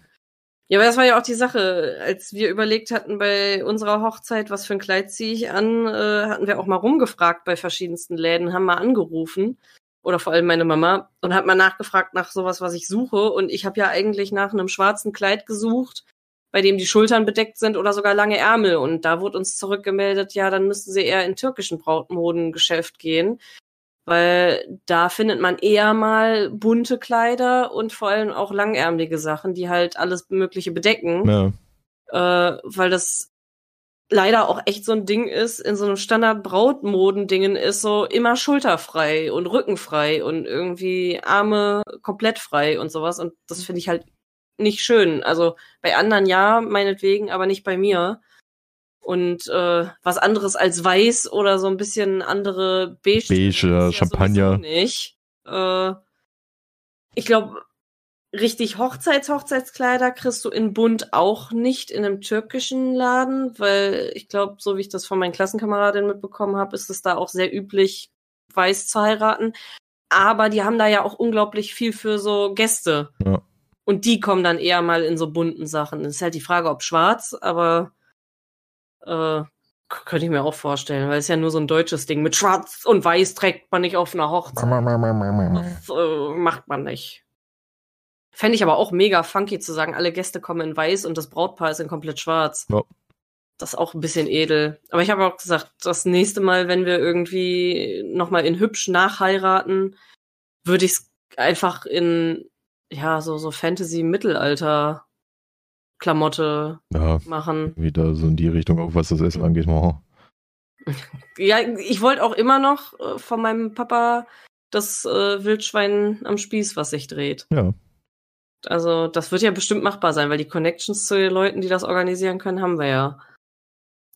Ja, aber das war ja auch die Sache, als wir überlegt hatten bei unserer Hochzeit, was für ein Kleid ziehe ich an, äh, hatten wir auch mal rumgefragt bei verschiedensten Läden, haben mal angerufen oder vor allem meine Mama und hat mal nachgefragt nach sowas, was ich suche und ich habe ja eigentlich nach einem schwarzen Kleid gesucht, bei dem die Schultern bedeckt sind oder sogar lange Ärmel. Und da wurde uns zurückgemeldet, ja, dann müssten sie eher in türkischen Brautmodengeschäft gehen, weil da findet man eher mal bunte Kleider und vor allem auch langärmelige Sachen, die halt alles Mögliche bedecken, Ja. äh, weil das leider auch echt so ein Ding ist, in so einem Standard-Brautmodendingen ist so immer schulterfrei und rückenfrei und irgendwie Arme komplett frei und sowas. Und das finde ich halt nicht schön. Also bei anderen ja, meinetwegen, aber nicht bei mir. Und äh, was anderes als weiß oder so ein bisschen andere beige. Beige, ja Champagner. Nicht. Äh, ich glaube, richtig Hochzeits-Hochzeitskleider kriegst du in bunt auch nicht in einem türkischen Laden, weil ich glaube, so wie ich das von meinen Klassenkameradinnen mitbekommen habe, ist es da auch sehr üblich, weiß zu heiraten. Aber die haben da ja auch unglaublich viel für so Gäste. Ja. Und die kommen dann eher mal in so bunten Sachen. Es ist halt die Frage, ob schwarz, aber äh, könnte ich mir auch vorstellen, weil es ja nur so ein deutsches Ding. Mit schwarz und weiß trägt man nicht auf einer Hochzeit. Das äh, macht man nicht. Fände ich aber auch mega funky zu sagen, alle Gäste kommen in weiß und das Brautpaar ist in komplett schwarz. Ja. Das ist auch ein bisschen edel. Aber ich habe auch gesagt, das nächste Mal, wenn wir irgendwie nochmal in hübsch nachheiraten, würde ich es einfach in, ja, so, so Fantasy-Mittelalter-Klamotte Ja, machen. wieder so in die Richtung, auch was das Essen angeht. Oh. Ja, ich wollte auch immer noch äh, von meinem Papa das äh, Wildschwein am Spieß, was sich dreht. Ja. Also, das wird ja bestimmt machbar sein, weil die Connections zu den Leuten, die das organisieren können, haben wir ja.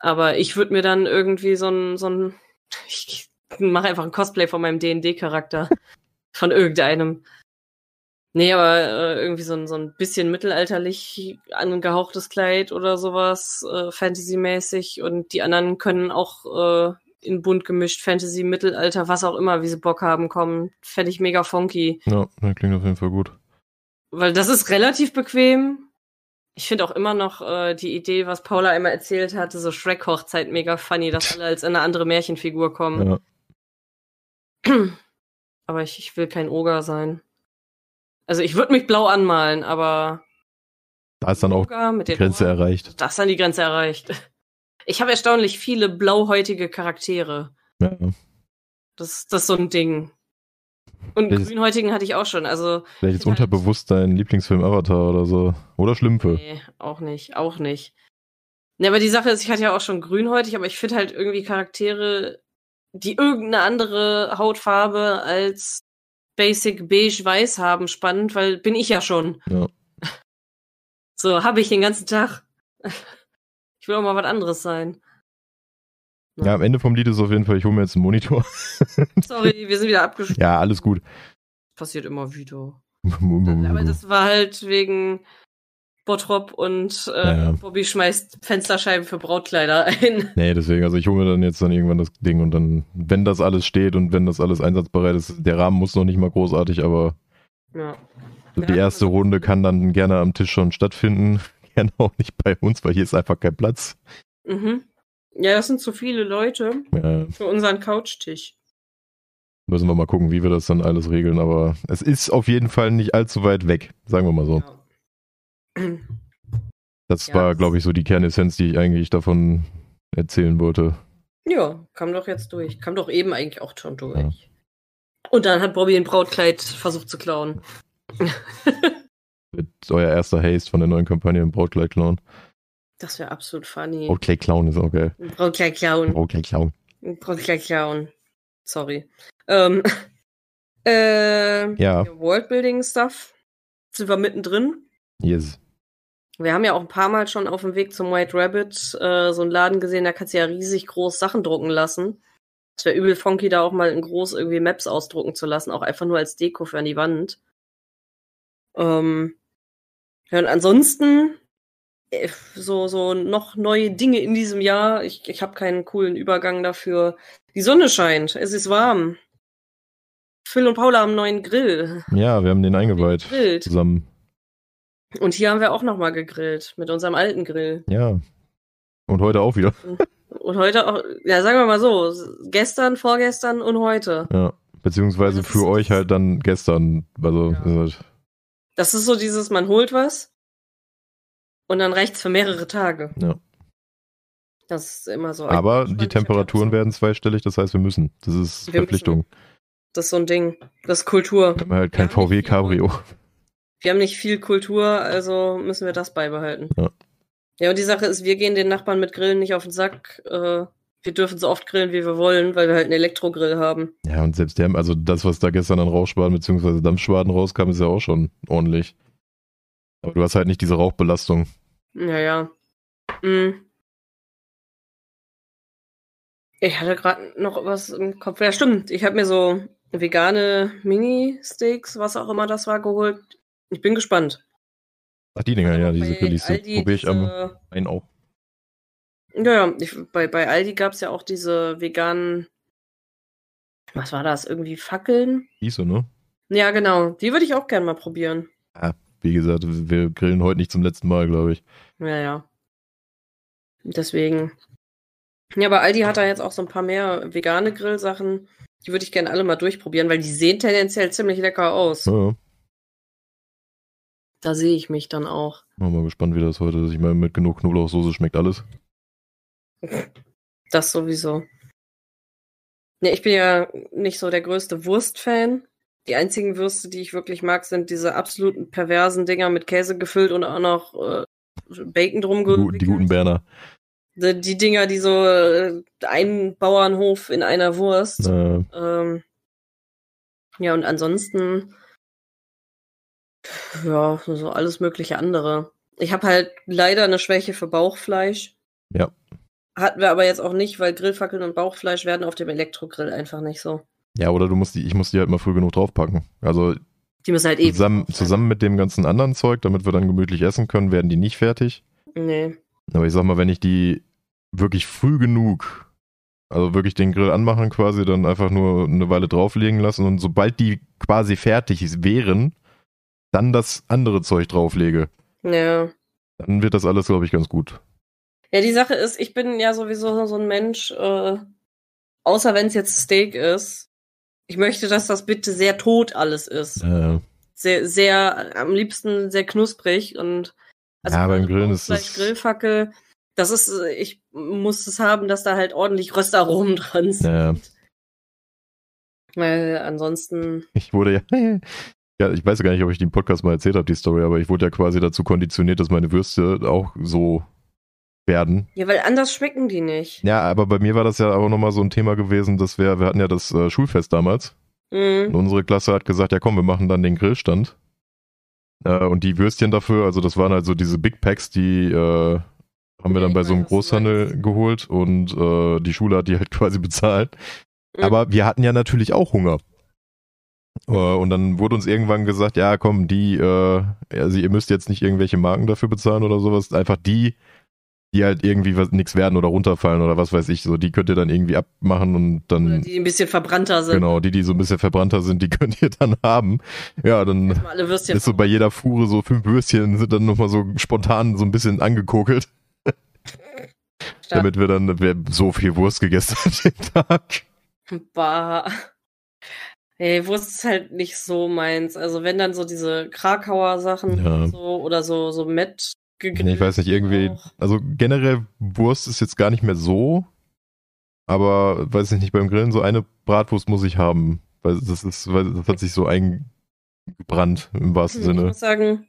Aber ich würde mir dann irgendwie so ein, so ein, ich mache einfach ein Cosplay von meinem D&D-Charakter. von irgendeinem. Nee, aber äh, irgendwie so ein, so ein bisschen mittelalterlich angehauchtes Kleid oder sowas, äh, Fantasy-mäßig. Und die anderen können auch äh, in bunt gemischt, Fantasy, Mittelalter, was auch immer, wie sie Bock haben, kommen. Fände ich mega funky. Ja, das klingt auf jeden Fall gut. Weil das ist relativ bequem. Ich finde auch immer noch äh, die Idee, was Paula einmal erzählt hatte, so Shrek-Hochzeit mega funny, dass alle als eine andere Märchenfigur kommen. Ja. Aber ich, ich will kein Oger sein. Also ich würde mich blau anmalen, aber da ist dann auch die Grenze Ohren, erreicht. Da ist dann die Grenze erreicht. Ich habe erstaunlich viele blauhäutige Charaktere. Ja. Das, das ist so ein Ding. Und Vielleicht Grünhäutigen hatte ich auch schon. Also Vielleicht jetzt unterbewusst halt dein Lieblingsfilm Avatar oder so. Oder Schlümpfe. Nee, auch nicht. Auch nicht. Ne, aber die Sache ist, ich hatte ja auch schon grünhäutig, aber ich finde halt irgendwie Charaktere, die irgendeine andere Hautfarbe als Basic Beige Weiß haben, spannend, weil bin ich ja schon. Ja. So, habe ich den ganzen Tag. Ich will auch mal was anderes sein. Ja. ja, am Ende vom Lied ist auf jeden Fall, ich hole mir jetzt einen Monitor. Sorry, wir sind wieder abgeschlossen. Ja, alles gut. Passiert immer wieder. Aber das war halt wegen Bottrop und äh, ja, ja. Bobby schmeißt Fensterscheiben für Brautkleider ein. Nee, deswegen, also ich hole mir dann jetzt dann irgendwann das Ding und dann, wenn das alles steht und wenn das alles einsatzbereit ist, der Rahmen muss noch nicht mal großartig, aber ja. die erste Runde kann dann gerne am Tisch schon stattfinden. Gerne auch nicht bei uns, weil hier ist einfach kein Platz. Mhm. Ja, das sind zu viele Leute ja. für unseren Couchtisch. Müssen wir mal gucken, wie wir das dann alles regeln, aber es ist auf jeden Fall nicht allzu weit weg, sagen wir mal so. Ja. Das ja. war, glaube ich, so die Kernessenz, die ich eigentlich davon erzählen wollte. Ja, kam doch jetzt durch. Kam doch eben eigentlich auch schon durch. Ja. Und dann hat Bobby ein Brautkleid versucht zu klauen. Euer erster Haste von der neuen Kampagne im Brautkleid klauen. Das wäre absolut funny. Brautkleid klauen ist auch geil. Brautkleid klauen. Brautkleid klauen. Brautkleid klauen. Sorry. Ähm, äh, ja. Worldbuilding-Stuff. Sind wir mittendrin? Yes. Wir haben ja auch ein paar Mal schon auf dem Weg zum White Rabbit äh, so einen Laden gesehen, da kannst du ja riesig groß Sachen drucken lassen. Es wäre übel funky, da auch mal in groß irgendwie Maps ausdrucken zu lassen, auch einfach nur als Deko für an die Wand. Ähm, ja, und ansonsten äh, so, so noch neue Dinge in diesem Jahr. Ich, ich habe keinen coolen Übergang dafür. Die Sonne scheint, es ist warm. Phil und Paula haben einen neuen Grill. Ja, wir haben den eingeweiht. Zusammen. Und hier haben wir auch nochmal gegrillt, mit unserem alten Grill. Ja. Und heute auch wieder. Und heute auch, ja, sagen wir mal so, gestern, vorgestern und heute. Ja, beziehungsweise das für euch halt dann gestern. Also, ja. halt das ist so dieses, man holt was und dann reicht's für mehrere Tage. Ja. Das ist immer so. Aber die Temperaturen werden zweistellig, das heißt, wir müssen. Das ist wir Verpflichtung. Müssen. Das ist so ein Ding. Das ist Kultur. Wir haben halt kein VW Cabrio wir haben nicht viel Kultur, also müssen wir das beibehalten. Ja. Ja, und die Sache ist, wir gehen den Nachbarn mit Grillen nicht auf den Sack. Äh, wir dürfen so oft grillen, wie wir wollen, weil wir halt einen Elektrogrill haben. Ja, und selbst der, also das, was da gestern an Rauchschwaden bzw. Dampfschwaden rauskam, ist ja auch schon ordentlich. Aber du hast halt nicht diese Rauchbelastung. Ja, ja. Mhm. Ich hatte gerade noch was im Kopf. Ja, stimmt. Ich habe mir so vegane Mini-Steaks, was auch immer das war, geholt. Ich bin gespannt. Ach, die Dinger, ja, diese Pillis. Probiere ich am einen auch. Ja, ja, ich, bei, bei Aldi gab es ja auch diese veganen, was war das, irgendwie Fackeln? Hieße, ne? Ja, genau. Die würde ich auch gerne mal probieren. Ja, wie gesagt, wir grillen heute nicht zum letzten Mal, glaube ich. Ja, ja. Deswegen. Ja, aber Aldi hat da jetzt auch so ein paar mehr vegane Grillsachen. Die würde ich gerne alle mal durchprobieren, weil die sehen tendenziell ziemlich lecker aus. Ja. Da sehe ich mich dann auch. Bin mal gespannt, wie das heute ist. Ich meine, mit genug Knoblauchsoße schmeckt alles. Das sowieso. Ja, ich bin ja nicht so der größte Wurstfan. Die einzigen Würste, die ich wirklich mag, sind diese absoluten perversen Dinger mit Käse gefüllt und auch noch äh, Bacon drum gewickelt. Die guten Berner. Die, die Dinger, die so äh, ein Bauernhof in einer Wurst. Äh. Ähm, Ja, und ansonsten, ja, so alles mögliche andere. Ich habe halt leider eine Schwäche für Bauchfleisch. Ja. Hatten wir aber jetzt auch nicht, weil Grillfackeln und Bauchfleisch werden auf dem Elektrogrill einfach nicht so. Ja, oder du musst die, ich muss die halt mal früh genug draufpacken. Also Die müssen halt eh. zusammen, zusammen mit dem ganzen anderen Zeug, damit wir dann gemütlich essen können, werden die nicht fertig. Nee. Aber ich sag mal, wenn ich die wirklich früh genug, also wirklich den Grill anmachen quasi, dann einfach nur eine Weile drauflegen lassen und sobald die quasi fertig wären, dann das andere Zeug drauflege, Ja. dann wird das alles, glaube ich, ganz gut. Ja, die Sache ist, ich bin ja sowieso so ein Mensch, äh, außer wenn es jetzt Steak ist. Ich möchte, dass das bitte sehr tot alles ist. Äh, Sehr, sehr, am liebsten sehr knusprig und also Ja, beim Grillen ist das- Grillfackel, das ist, ich muss es haben, dass da halt ordentlich Röstaromen dran sind. Ja. Weil ansonsten, ich wurde ja, ja, ich weiß gar nicht, ob ich im Podcast mal erzählt habe, die Story, aber ich wurde ja quasi dazu konditioniert, dass meine Würste auch so werden. ja, weil anders schmecken die nicht. Ja, aber bei mir war das ja auch nochmal so ein Thema gewesen, dass wir, wir hatten ja das äh, Schulfest damals. Und Mhm. unsere Klasse hat gesagt, ja komm, wir machen dann den Grillstand. Äh, und die Würstchen dafür, also das waren halt so diese Big Packs, die äh, haben wir Ja, dann bei so einem Großhandel geholt und äh, die Schule hat die halt quasi bezahlt. Mhm. Aber wir hatten ja natürlich auch Hunger. Äh, und dann wurde uns irgendwann gesagt, ja komm, die, äh, also ihr müsst jetzt nicht irgendwelche Marken dafür bezahlen oder sowas, einfach die, die halt irgendwie was nichts werden oder runterfallen oder was weiß ich, so die könnt ihr dann irgendwie abmachen und dann Oder die ein bisschen verbrannter sind. Genau, die, die so ein bisschen verbrannter sind, die könnt ihr dann haben. Ja, dann ist so bei jeder Fuhre so fünf Würstchen sind dann nochmal so spontan so ein bisschen angekokelt, damit wir dann wir so viel Wurst gegessen an dem Tag. Bah. Ey, Wurst ist halt nicht so meins. Also wenn dann so diese Krakauer Sachen Ja. so oder so so Met gegrillt. Ich weiß nicht, irgendwie, auch. also generell Wurst ist jetzt gar nicht mehr so, aber weiß ich nicht, beim Grillen so eine Bratwurst muss ich haben, weil das ist, weil das hat sich so eingebrannt im wahrsten Hm, Ich Sinne. muss sagen,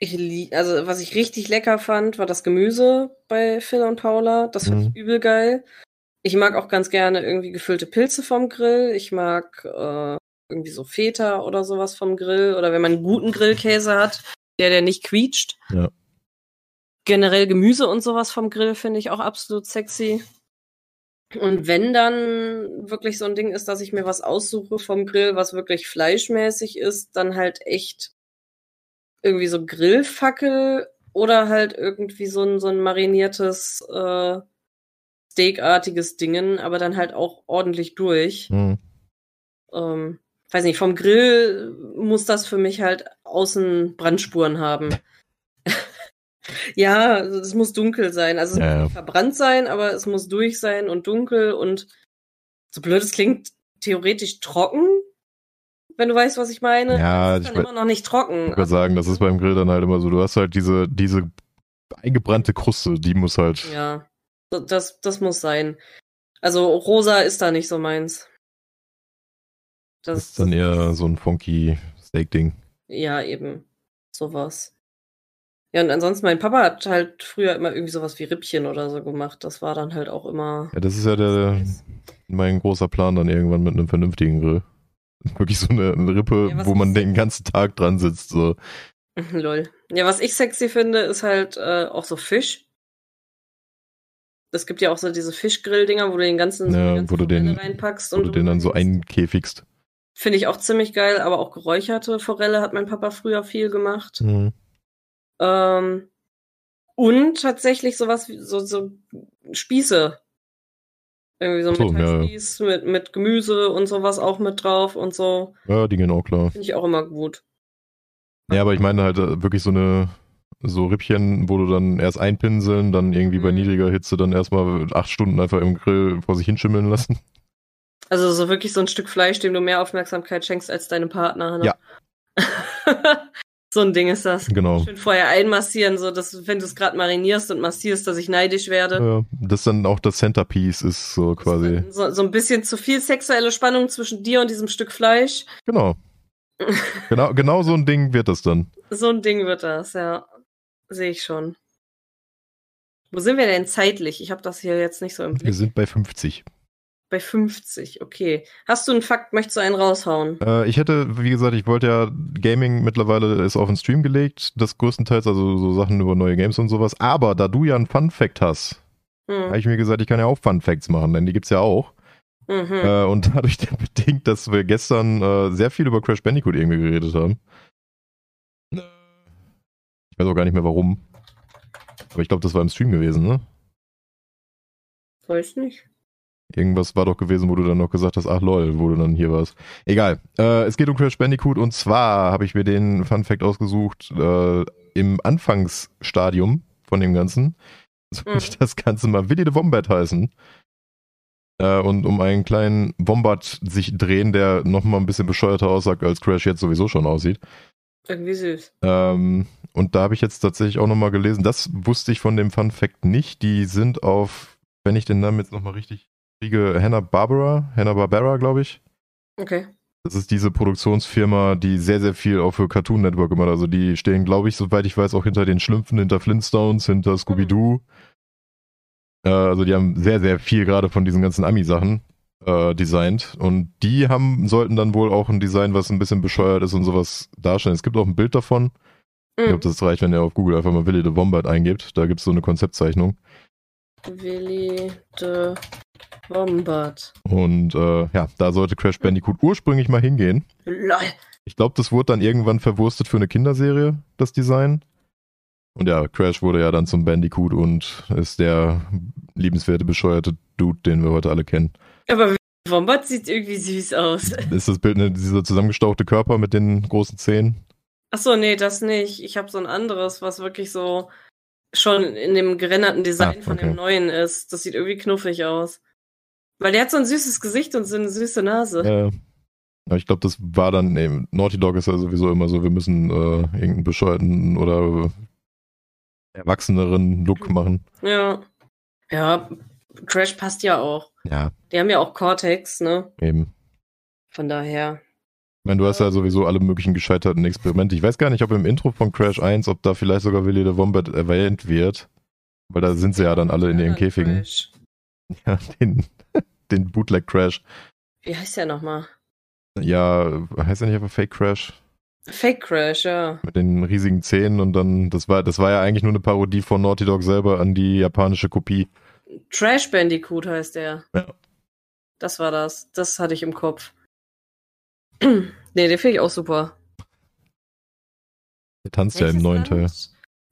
ich also was ich richtig lecker fand, war das Gemüse bei Phil und Paula. Das fand Mhm. ich übel geil. Ich mag auch ganz gerne irgendwie gefüllte Pilze vom Grill. Ich mag äh, irgendwie so Feta oder sowas vom Grill. Oder wenn man einen guten Grillkäse hat, der, der nicht quietscht. Ja. Generell Gemüse und sowas vom Grill finde ich auch absolut sexy. Und wenn dann wirklich so ein Ding ist, dass ich mir was aussuche vom Grill, was wirklich fleischmäßig ist, dann halt echt irgendwie so Grillfackel oder halt irgendwie so ein, so ein mariniertes äh, Steakartiges Dingen, aber dann halt auch ordentlich durch. Hm. Ähm, weiß nicht, vom Grill muss das für mich halt außen Brandspuren haben. ja, also es muss dunkel sein. Also es Ja, muss verbrannt sein, aber es muss durch sein und dunkel und so blöd es klingt, theoretisch trocken, wenn du weißt, was ich meine. Ja, es ist ich dann immer noch nicht trocken. Ich würde sagen, das ist beim Grill dann halt immer so, du hast halt diese, diese eingebrannte Kruste, die muss halt, Ja, das, das muss sein. Also rosa ist da nicht so meins. das ist dann eher so ein funky Steak-Ding. Ja, eben. Sowas. Ja, und ansonsten, mein Papa hat halt früher immer irgendwie sowas wie Rippchen oder so gemacht. Das war dann halt auch immer. Ja, das ist ja der, mein großer Plan dann irgendwann mit einem vernünftigen Grill. Wirklich so eine, eine Rippe, Ja, wo man den ganzen Tag dran sitzt. So. Lol. Ja, was ich sexy finde, ist halt äh, auch so Fisch. Es gibt ja auch so diese Fischgrill-Dinger, wo du den ganzen, Ja, die ganze wo du den- reinpackst. Wo du den dann so einkäfigst. Finde ich auch ziemlich geil, aber auch geräucherte Forelle hat mein Papa früher viel gemacht. Mhm. Ähm, und tatsächlich sowas wie so, so Spieße. Irgendwie so ein So, ja, ja. Metallspieß mit, mit Gemüse und sowas auch mit drauf und so. Ja, die gehen auch klar. Finde ich auch immer gut. Ja, aber ich meine halt äh, wirklich so eine, so Rippchen, wo du dann erst einpinseln, dann irgendwie bei Mhm. niedriger Hitze dann erstmal acht Stunden einfach im Grill vor sich hinschimmeln lassen. Also so wirklich so ein Stück Fleisch, dem du mehr Aufmerksamkeit schenkst als deinem Partner. Ne? Ja. so ein Ding ist das. Genau. Schön vorher einmassieren, so dass wenn du es gerade marinierst und massierst, dass ich neidisch werde. Ja, das dann auch das Centerpiece ist so quasi. So, so ein bisschen zu viel sexuelle Spannung zwischen dir und diesem Stück Fleisch. Genau. Genau, genau so ein Ding wird das dann. So ein Ding wird das, ja. Sehe ich schon. Wo sind wir denn zeitlich? Ich habe das hier jetzt nicht so im Wir Blick. sind bei 50. Bei 50, okay. Hast du einen Fakt, möchtest du einen raushauen? Äh, ich hätte, wie gesagt, ich wollte ja, Gaming mittlerweile ist auf den Stream gelegt, das größtenteils, also so Sachen über neue Games und sowas. Aber da du ja einen Fun Fact hast, hm. habe ich mir gesagt, ich kann ja auch Fun Facts machen, denn die gibt's ja auch. Mhm. Äh, und dadurch bedingt, dass wir gestern äh, sehr viel über Crash Bandicoot irgendwie geredet haben. Ich weiß auch gar nicht mehr warum. Aber ich glaube, das war im Stream gewesen, ne? Weiß nicht. Irgendwas war doch gewesen, wo du dann noch gesagt hast, ach lol, wo du dann hier warst. Egal. Äh, es geht um Crash Bandicoot und zwar habe ich mir den Fun Fact ausgesucht äh, im Anfangsstadium von dem Ganzen. Soll mhm. das Ganze mal Willy the Wombat heißen. Äh, und um einen kleinen Wombat sich drehen, der nochmal ein bisschen bescheuerter aussagt, als Crash jetzt sowieso schon aussieht. Irgendwie süß. Ähm, und da habe ich jetzt tatsächlich auch nochmal gelesen, das wusste ich von dem Fun Fact nicht. Die sind auf, wenn ich den Namen jetzt nochmal richtig kriege Hanna-Barbera, Hanna-Barbera, glaube ich. Okay. Das ist diese Produktionsfirma, die sehr, sehr viel auch für Cartoon Network gemacht Also die stehen, glaube ich, soweit ich weiß, auch hinter den Schlümpfen, hinter Flintstones, hinter Scooby-Doo. Mhm. Äh, also die haben sehr, sehr viel gerade von diesen ganzen Ami-Sachen äh, designt. Und die haben, sollten dann wohl auch ein Design, was ein bisschen bescheuert ist und sowas darstellen. Es gibt auch ein Bild davon. Mhm. Ich glaube, das reicht, wenn ihr auf Google einfach mal Willy the Wombat eingibt. Da gibt es so eine Konzeptzeichnung. Willy the Wombat. Und äh, ja, da sollte Crash Bandicoot ursprünglich mal hingehen. Lol. Ich glaube, das wurde dann irgendwann verwurstet für eine Kinderserie, das Design. Und ja, Crash wurde ja dann zum Bandicoot und ist der liebenswerte, bescheuerte Dude, den wir heute alle kennen. Aber Wombat sieht irgendwie süß aus. Ist das Bild ne, dieser zusammengestauchte Körper mit den großen Zähnen? Achso, nee, das nicht. Ich habe so ein anderes, was wirklich so schon in dem gerenderten Design ah, okay. von dem neuen ist. Das sieht irgendwie knuffig aus. Weil der hat so ein süßes Gesicht und so eine süße Nase. Ja. Aber ich glaube, das war dann, nee, Naughty Dog ist ja sowieso immer so, wir müssen äh, irgendeinen bescheuerten oder erwachseneren Look machen. Ja. Ja, Crash passt ja auch. Ja. Die haben ja auch Cortex, ne? Eben. Von daher. Ich meine, du hast ja sowieso alle möglichen gescheiterten Experimente. Ich weiß gar nicht, ob im Intro von Crash 1, ob da vielleicht sogar Willy the Wombat erwähnt wird. Weil da sind sie ja dann alle in ihren Käfigen. Crash. Ja, den, den Bootleg Crash. Wie heißt der nochmal? Ja, heißt er nicht einfach Fake Crash? Fake Crash, ja. Mit den riesigen Zähnen und dann, das war, das war ja eigentlich nur eine Parodie von Naughty Dog selber an die japanische Kopie. Trash Bandicoot heißt der. Ja. Das war das. Das hatte ich im Kopf. nee, den finde ich auch super. Der tanzt Welches ja im neuen Teil.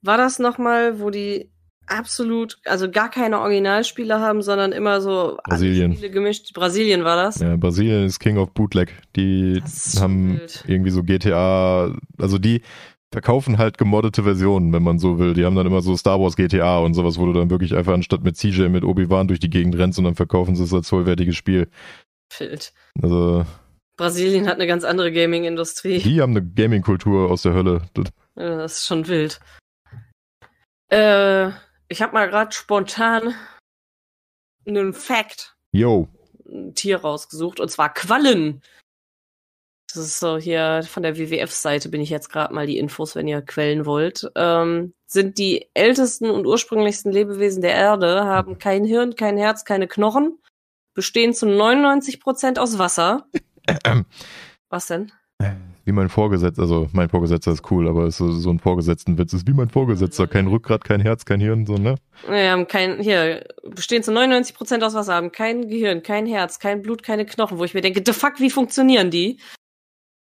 War das nochmal, wo die absolut, also gar keine Originalspiele haben, sondern immer so Brasilien. Spiele gemischt. Brasilien war das? Ja, Brasilien ist King of Bootleg. Die haben wild. irgendwie so GTA, also die verkaufen halt gemoddete Versionen, wenn man so will. Die haben dann immer so Star Wars GTA und sowas, wo du dann wirklich einfach anstatt mit CJ mit Obi-Wan durch die Gegend rennst und dann verkaufen sie es als vollwertiges Spiel. Wild. Also Brasilien hat eine ganz andere Gaming-Industrie. Die haben eine Gaming-Kultur aus der Hölle. Das ist schon wild. Äh, ich habe mal gerade spontan einen Fact. Yo. Ein Tier rausgesucht und zwar Quallen. Das ist so hier von der WWF-Seite bin ich jetzt gerade mal die Infos, wenn ihr Quellen wollt. Ähm, sind die ältesten und ursprünglichsten Lebewesen der Erde, haben kein Hirn, kein Herz, keine Knochen, bestehen zu 99 Prozent aus Wasser. Was denn? wie mein Vorgesetzter, also mein Vorgesetzter ist cool, aber ist so, so ein Vorgesetztenwitz ist wie mein Vorgesetzter, kein Rückgrat, kein Herz, kein Hirn, so, ne? Wir haben kein, hier, bestehen zu 99 Prozent aus Wasser, haben kein Gehirn, kein Herz, kein Blut, keine Knochen, wo ich mir denke, the fuck, wie funktionieren die?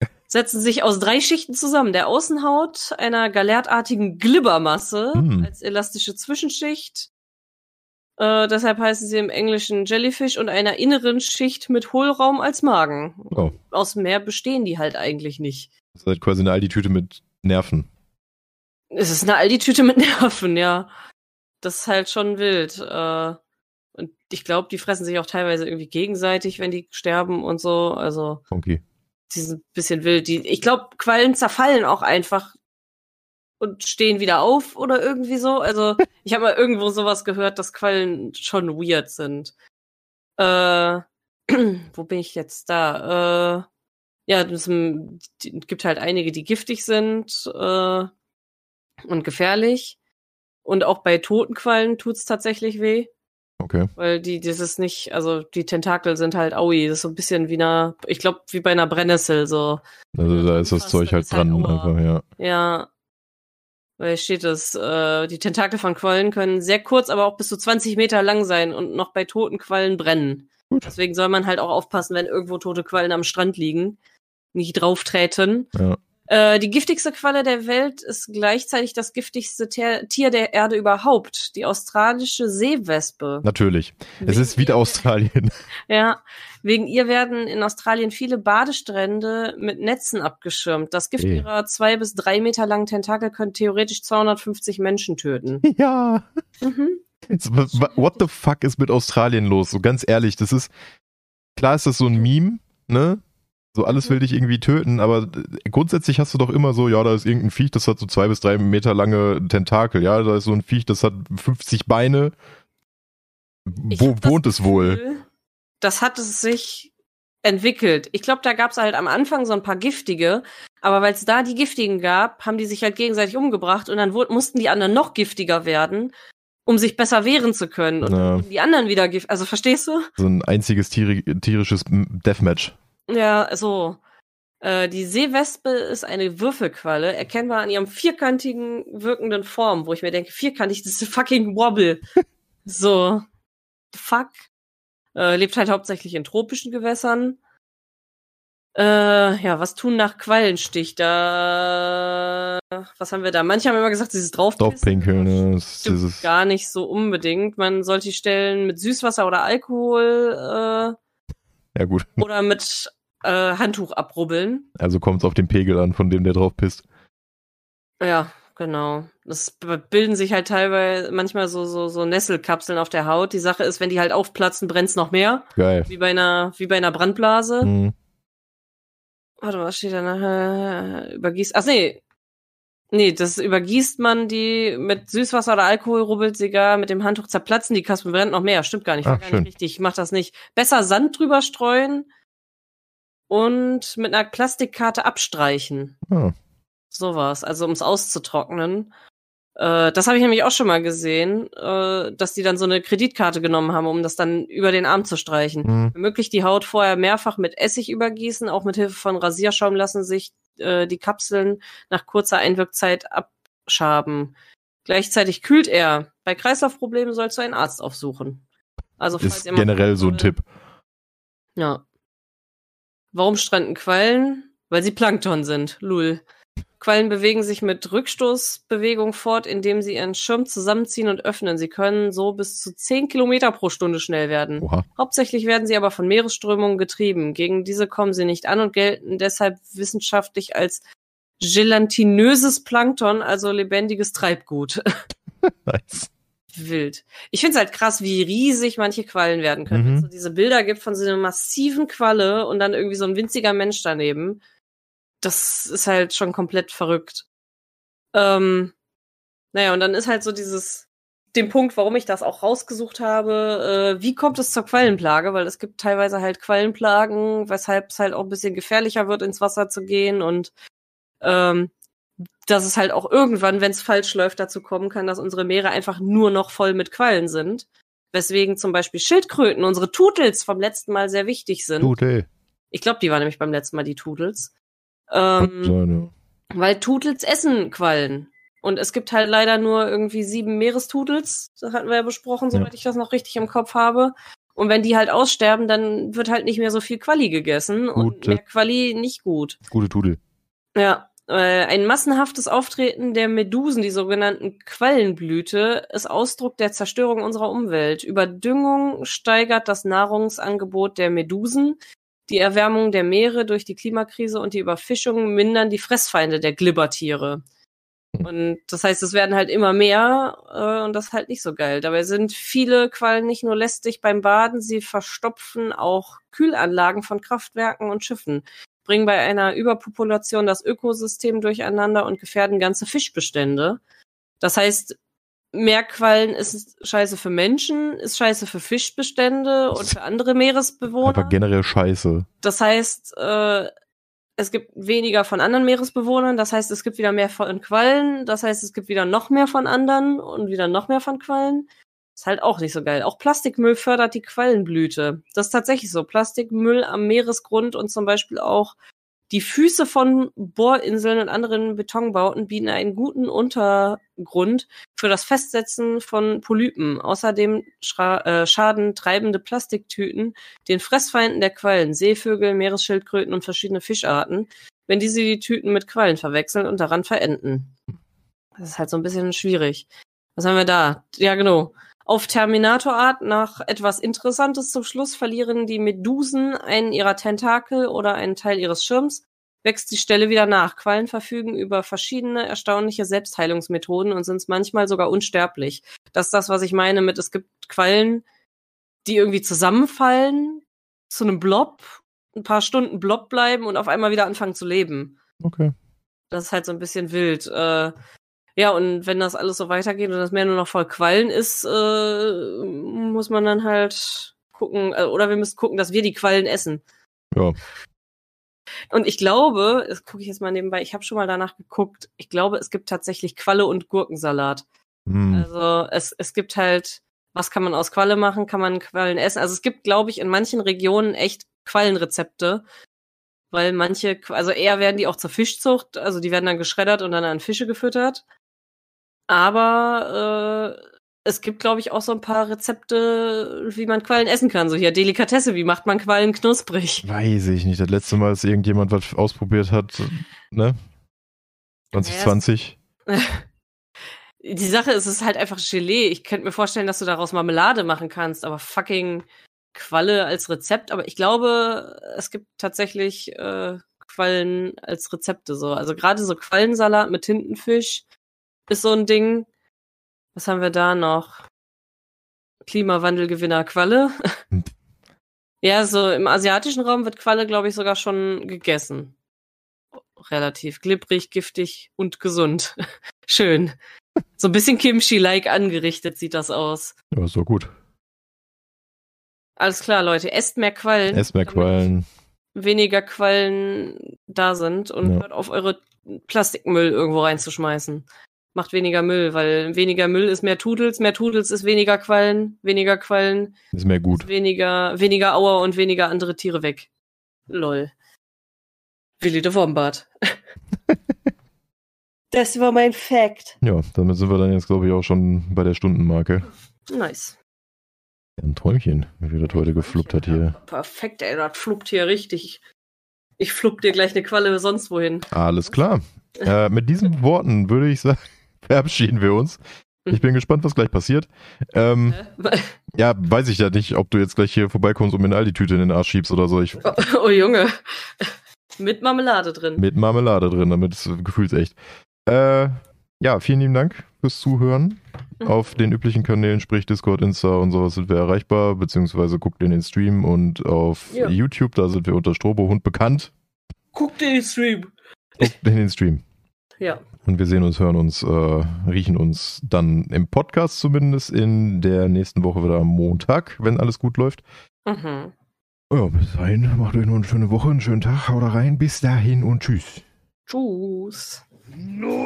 Setzen sich aus drei Schichten zusammen. Der Außenhaut, einer galertartigen Glibbermasse hm. als elastische Zwischenschicht, äh, deshalb heißen sie im Englischen Jellyfish und einer inneren Schicht mit Hohlraum als Magen. Oh. Aus mehr bestehen die halt eigentlich nicht. Das ist halt quasi eine Aldi-Tüte mit Nerven. Es ist eine Aldi-Tüte mit Nerven, ja. Das ist halt schon wild. Äh, und ich glaube, die fressen sich auch teilweise irgendwie gegenseitig, wenn die sterben und so. Also. Okay. Die sind ein bisschen wild. Die, ich glaube, Quallen zerfallen auch einfach und stehen wieder auf oder irgendwie so. Also ich habe mal irgendwo sowas gehört, dass Quallen schon weird sind. Äh, wo bin ich jetzt da? Äh, ja, es gibt halt einige, die giftig sind äh, und gefährlich. Und auch bei toten Quallen tut's tatsächlich weh. Okay. Weil die, das ist nicht, also die Tentakel sind halt aui, das ist so ein bisschen wie einer, ich glaube, wie bei einer Brennnessel, so. Also da ist das Zeug halt halt dran, einfach, ja. Ja. Weil steht es, äh, die Tentakel von Quallen können sehr kurz, aber auch bis zu 20 Meter lang sein und noch bei toten Quallen brennen. Gut. Deswegen soll man halt auch aufpassen, wenn irgendwo tote Quallen am Strand liegen. Nicht drauf treten. Ja. Äh, die giftigste Qualle der Welt ist gleichzeitig das giftigste Ter Tier der Erde überhaupt. Die australische Seewespe. Natürlich. Es Wegen ist wieder Australien. Ja, wegen ihr werden in Australien viele Badestrände mit Netzen abgeschirmt. Das Gift Eh. ihrer zwei bis drei Meter langen Tentakel könnte theoretisch 250 Menschen töten. ja. Mhm. What the fuck ist mit Australien los? So ganz ehrlich, das ist, klar ist das so ein Meme, ne? So alles will dich irgendwie töten, aber äh, grundsätzlich hast du doch immer so, ja, da ist irgendein Viech, das hat so zwei bis drei Meter lange Tentakel, ja, da ist so ein Viech, das hat 50 Beine. Wo wohnt es wohl? Das hat es sich entwickelt. Ich glaube, da gab es halt am Anfang so ein paar giftige, aber weil es da die giftigen gab, haben die sich halt gegenseitig umgebracht und dann mussten die anderen noch giftiger werden, um sich besser wehren zu können. Und Ja. die anderen wieder. Also verstehst du? So ein einziges tieri tierisches Deathmatch. Ja, so. Äh, die Seewespe ist eine Würfelqualle, erkennbar an ihrem vierkantigen wirkenden Form, wo ich mir denke, vierkantig, das ist ein fucking Wobble. so. Fuck. Äh, lebt halt hauptsächlich in tropischen Gewässern. Äh, ja, was tun nach Quallenstich? Da, was haben wir da? Manche haben immer gesagt, dieses. Draufpinkeln? Das ist dieses, gar nicht so unbedingt. Man sollte die Stellen mit Süßwasser oder Alkohol äh, ja gut. oder mit äh, Handtuch abrubbeln. Also kommt es auf den Pegel an, von dem der drauf pisst. Ja, genau. Das b- bilden sich halt teilweise manchmal so, so, so Nesselkapseln auf der Haut. Die Sache ist, wenn die halt aufplatzen, brennt's noch mehr. Geil. Wie bei einer, wie bei einer Brandblase. Mhm. Warte, was steht da nachher? Übergießt. Ach nee. Nee, das übergießt man die mit Süßwasser oder Alkohol, rubbelt sie gar, mit dem Handtuch zerplatzen die Kaspen, brennt noch mehr. Stimmt gar nicht, war Ach, gar schön. nicht richtig. Ich mach das nicht. Besser Sand drüber streuen und mit einer Plastikkarte abstreichen. Ah, Sowas, also um es auszutrocknen. Äh, das habe ich nämlich auch schon mal gesehen, äh, dass die dann so eine Kreditkarte genommen haben, um das dann über den Arm zu streichen. Wenn möglich die Haut vorher mehrfach mit Essig übergießen, auch mit Hilfe von Rasierschaum lassen sich äh, die Kapseln nach kurzer Einwirkzeit abschaben. Gleichzeitig kühlt er. Bei Kreislaufproblemen sollst du einen Arzt aufsuchen. Also falls Ist generell so ein Tipp. ja. Warum stranden Quallen? Weil sie Plankton sind. Lul. Quallen bewegen sich mit Rückstoßbewegung fort, indem sie ihren Schirm zusammenziehen und öffnen. Sie können so bis zu 10 Kilometer pro Stunde schnell werden. Oha. Hauptsächlich werden sie aber von Meeresströmungen getrieben. Gegen diese kommen sie nicht an und gelten deshalb wissenschaftlich als gelatinöses Plankton, also lebendiges Treibgut. Nice. Wild. Ich finde es halt krass, wie riesig manche Quallen werden können. Mhm. Wenn es so diese Bilder gibt von so einer massiven Qualle und dann irgendwie so ein winziger Mensch daneben. Das ist halt schon komplett verrückt. Ähm, naja, und dann ist halt so dieses, den Punkt, warum ich das auch rausgesucht habe, äh, wie kommt es zur Quallenplage? Weil es gibt teilweise halt Quallenplagen, weshalb es halt auch ein bisschen gefährlicher wird, ins Wasser zu gehen und ähm, dass es halt auch irgendwann, wenn es falsch läuft, dazu kommen kann, dass unsere Meere einfach nur noch voll mit Quallen sind. Weswegen zum Beispiel Schildkröten, unsere Tutels vom letzten Mal sehr wichtig sind. Gut, ey. Ich glaube, die waren nämlich beim letzten Mal die Tutels. Ähm, So, ne. weil Tutels essen Quallen. Und es gibt halt leider nur irgendwie sieben Meerestutels. Das hatten wir ja besprochen, Ja. soweit ich das noch richtig im Kopf habe. Und wenn die halt aussterben, dann wird halt nicht mehr so viel Quali gegessen. und Gute- mehr Quali nicht gut. Gute Tudel. Ja, ein massenhaftes Auftreten der Medusen, die sogenannten Quallenblüte, ist Ausdruck der Zerstörung unserer Umwelt. Überdüngung steigert das Nahrungsangebot der Medusen. Die Erwärmung der Meere durch die Klimakrise und die Überfischung mindern die Fressfeinde der Glibbertiere. Und das heißt, es werden halt immer mehr äh, und das ist halt nicht so geil. Dabei sind viele Quallen nicht nur lästig beim Baden, sie verstopfen auch Kühlanlagen von Kraftwerken und Schiffen bringen bei einer Überpopulation das Ökosystem durcheinander und gefährden ganze Fischbestände. Das heißt, Meerquallen ist scheiße für Menschen, ist scheiße für Fischbestände und für andere Meeresbewohner. Einfach generell scheiße. Das heißt, äh, es gibt weniger von anderen Meeresbewohnern, das heißt, es gibt wieder mehr von Quallen, das heißt, es gibt wieder noch mehr von anderen und wieder noch mehr von Quallen. Ist halt auch nicht so geil. Auch Plastikmüll fördert die Quallenblüte. Das ist tatsächlich so. Plastikmüll am Meeresgrund und zum Beispiel auch die Füße von Bohrinseln und anderen Betonbauten bieten einen guten Untergrund für das Festsetzen von Polypen. Außerdem äh, schaden treibende Plastiktüten den Fressfeinden der Quallen, Seevögel, Meeresschildkröten und verschiedene Fischarten, wenn diese die Tüten mit Quallen verwechseln und daran verenden. Das ist halt so ein bisschen schwierig. Was haben wir da? Ja, genau. Auf Terminator-Art nach etwas Interessantes zum Schluss verlieren die Medusen einen ihrer Tentakel oder einen Teil ihres Schirms, wächst die Stelle wieder nach. Quallen verfügen über verschiedene erstaunliche Selbstheilungsmethoden und sind manchmal sogar unsterblich. Das ist das, was ich meine mit, es gibt Quallen, die irgendwie zusammenfallen zu einem Blob, ein paar Stunden Blob bleiben und auf einmal wieder anfangen zu leben. Okay. Das ist halt so ein bisschen wild. Äh, ja, und wenn das alles so weitergeht und das Meer nur noch voll Quallen ist, äh, muss man dann halt gucken, äh, oder wir müssen gucken, dass wir die Quallen essen. Ja. Und ich glaube, das gucke ich jetzt mal nebenbei, ich habe schon mal danach geguckt, ich glaube, es gibt tatsächlich Qualle und Gurkensalat. Hm. Also es, es gibt halt, was kann man aus Qualle machen? Kann man Quallen essen? Also es gibt, glaube ich, in manchen Regionen echt Quallenrezepte, weil manche, also eher werden die auch zur Fischzucht, also die werden dann geschreddert und dann an Fische gefüttert. Aber äh, es gibt, glaube ich, auch so ein paar Rezepte, wie man Quallen essen kann. So hier Delikatesse, wie macht man Quallen knusprig? Weiß ich nicht. Das letzte Mal, als irgendjemand was ausprobiert hat, ne? 2020. Die Sache ist, es ist halt einfach Gelee. Ich könnte mir vorstellen, dass du daraus Marmelade machen kannst, aber fucking Qualle als Rezept. Aber ich glaube, es gibt tatsächlich äh, Quallen als Rezepte so. Also gerade so Quallensalat mit Tintenfisch ist so ein Ding. Was haben wir da noch? Klimawandelgewinner Qualle. Hm. ja, so im asiatischen Raum wird Qualle, glaube ich, sogar schon gegessen. Relativ glibberig, giftig und gesund. Schön. So ein bisschen Kimchi-like angerichtet sieht das aus. Ja, so gut. Alles klar, Leute. Esst mehr Quallen. Esst mehr Quallen. Weniger Quallen da sind und ja. hört auf eure Plastikmüll irgendwo reinzuschmeißen macht weniger Müll, weil weniger Müll ist mehr Tudels, mehr Tudels ist weniger Quallen, weniger Quallen ist mehr gut. Ist weniger, weniger Auer und weniger andere Tiere weg. Lol. Willi de Wombat. das war mein Fact. Ja, damit sind wir dann jetzt, glaube ich, auch schon bei der Stundenmarke. Nice. Ein Träumchen, wie das heute gefluppt hat hier. Perfekt, ey, das fluppt hier richtig. Ich flupp dir gleich eine Qualle sonst wohin. Alles klar. äh, mit diesen Worten würde ich sagen, verabschieden wir uns. Ich bin gespannt, was gleich passiert. Ähm, ja, weiß ich ja nicht, ob du jetzt gleich hier vorbeikommst und mir eine Aldi-Tüte in den Arsch schiebst oder so. Ich, oh, oh, Junge. Mit Marmelade drin. Mit Marmelade drin, damit es gefühlsecht. Äh, ja, vielen lieben Dank fürs Zuhören. Mhm. Auf den üblichen Kanälen, sprich Discord, Insta und sowas sind wir erreichbar, beziehungsweise guckt in den Stream und auf ja. YouTube, da sind wir unter Strobohund bekannt. Guckt in den Stream. Guckt in den Stream. Ja. Und wir sehen uns, hören uns, äh, riechen uns dann im Podcast zumindest in der nächsten Woche wieder am Montag, wenn alles gut läuft. Mhm. Ja, bis dahin, macht euch noch eine schöne Woche, einen schönen Tag, haut rein, bis dahin und tschüss. Tschüss. No!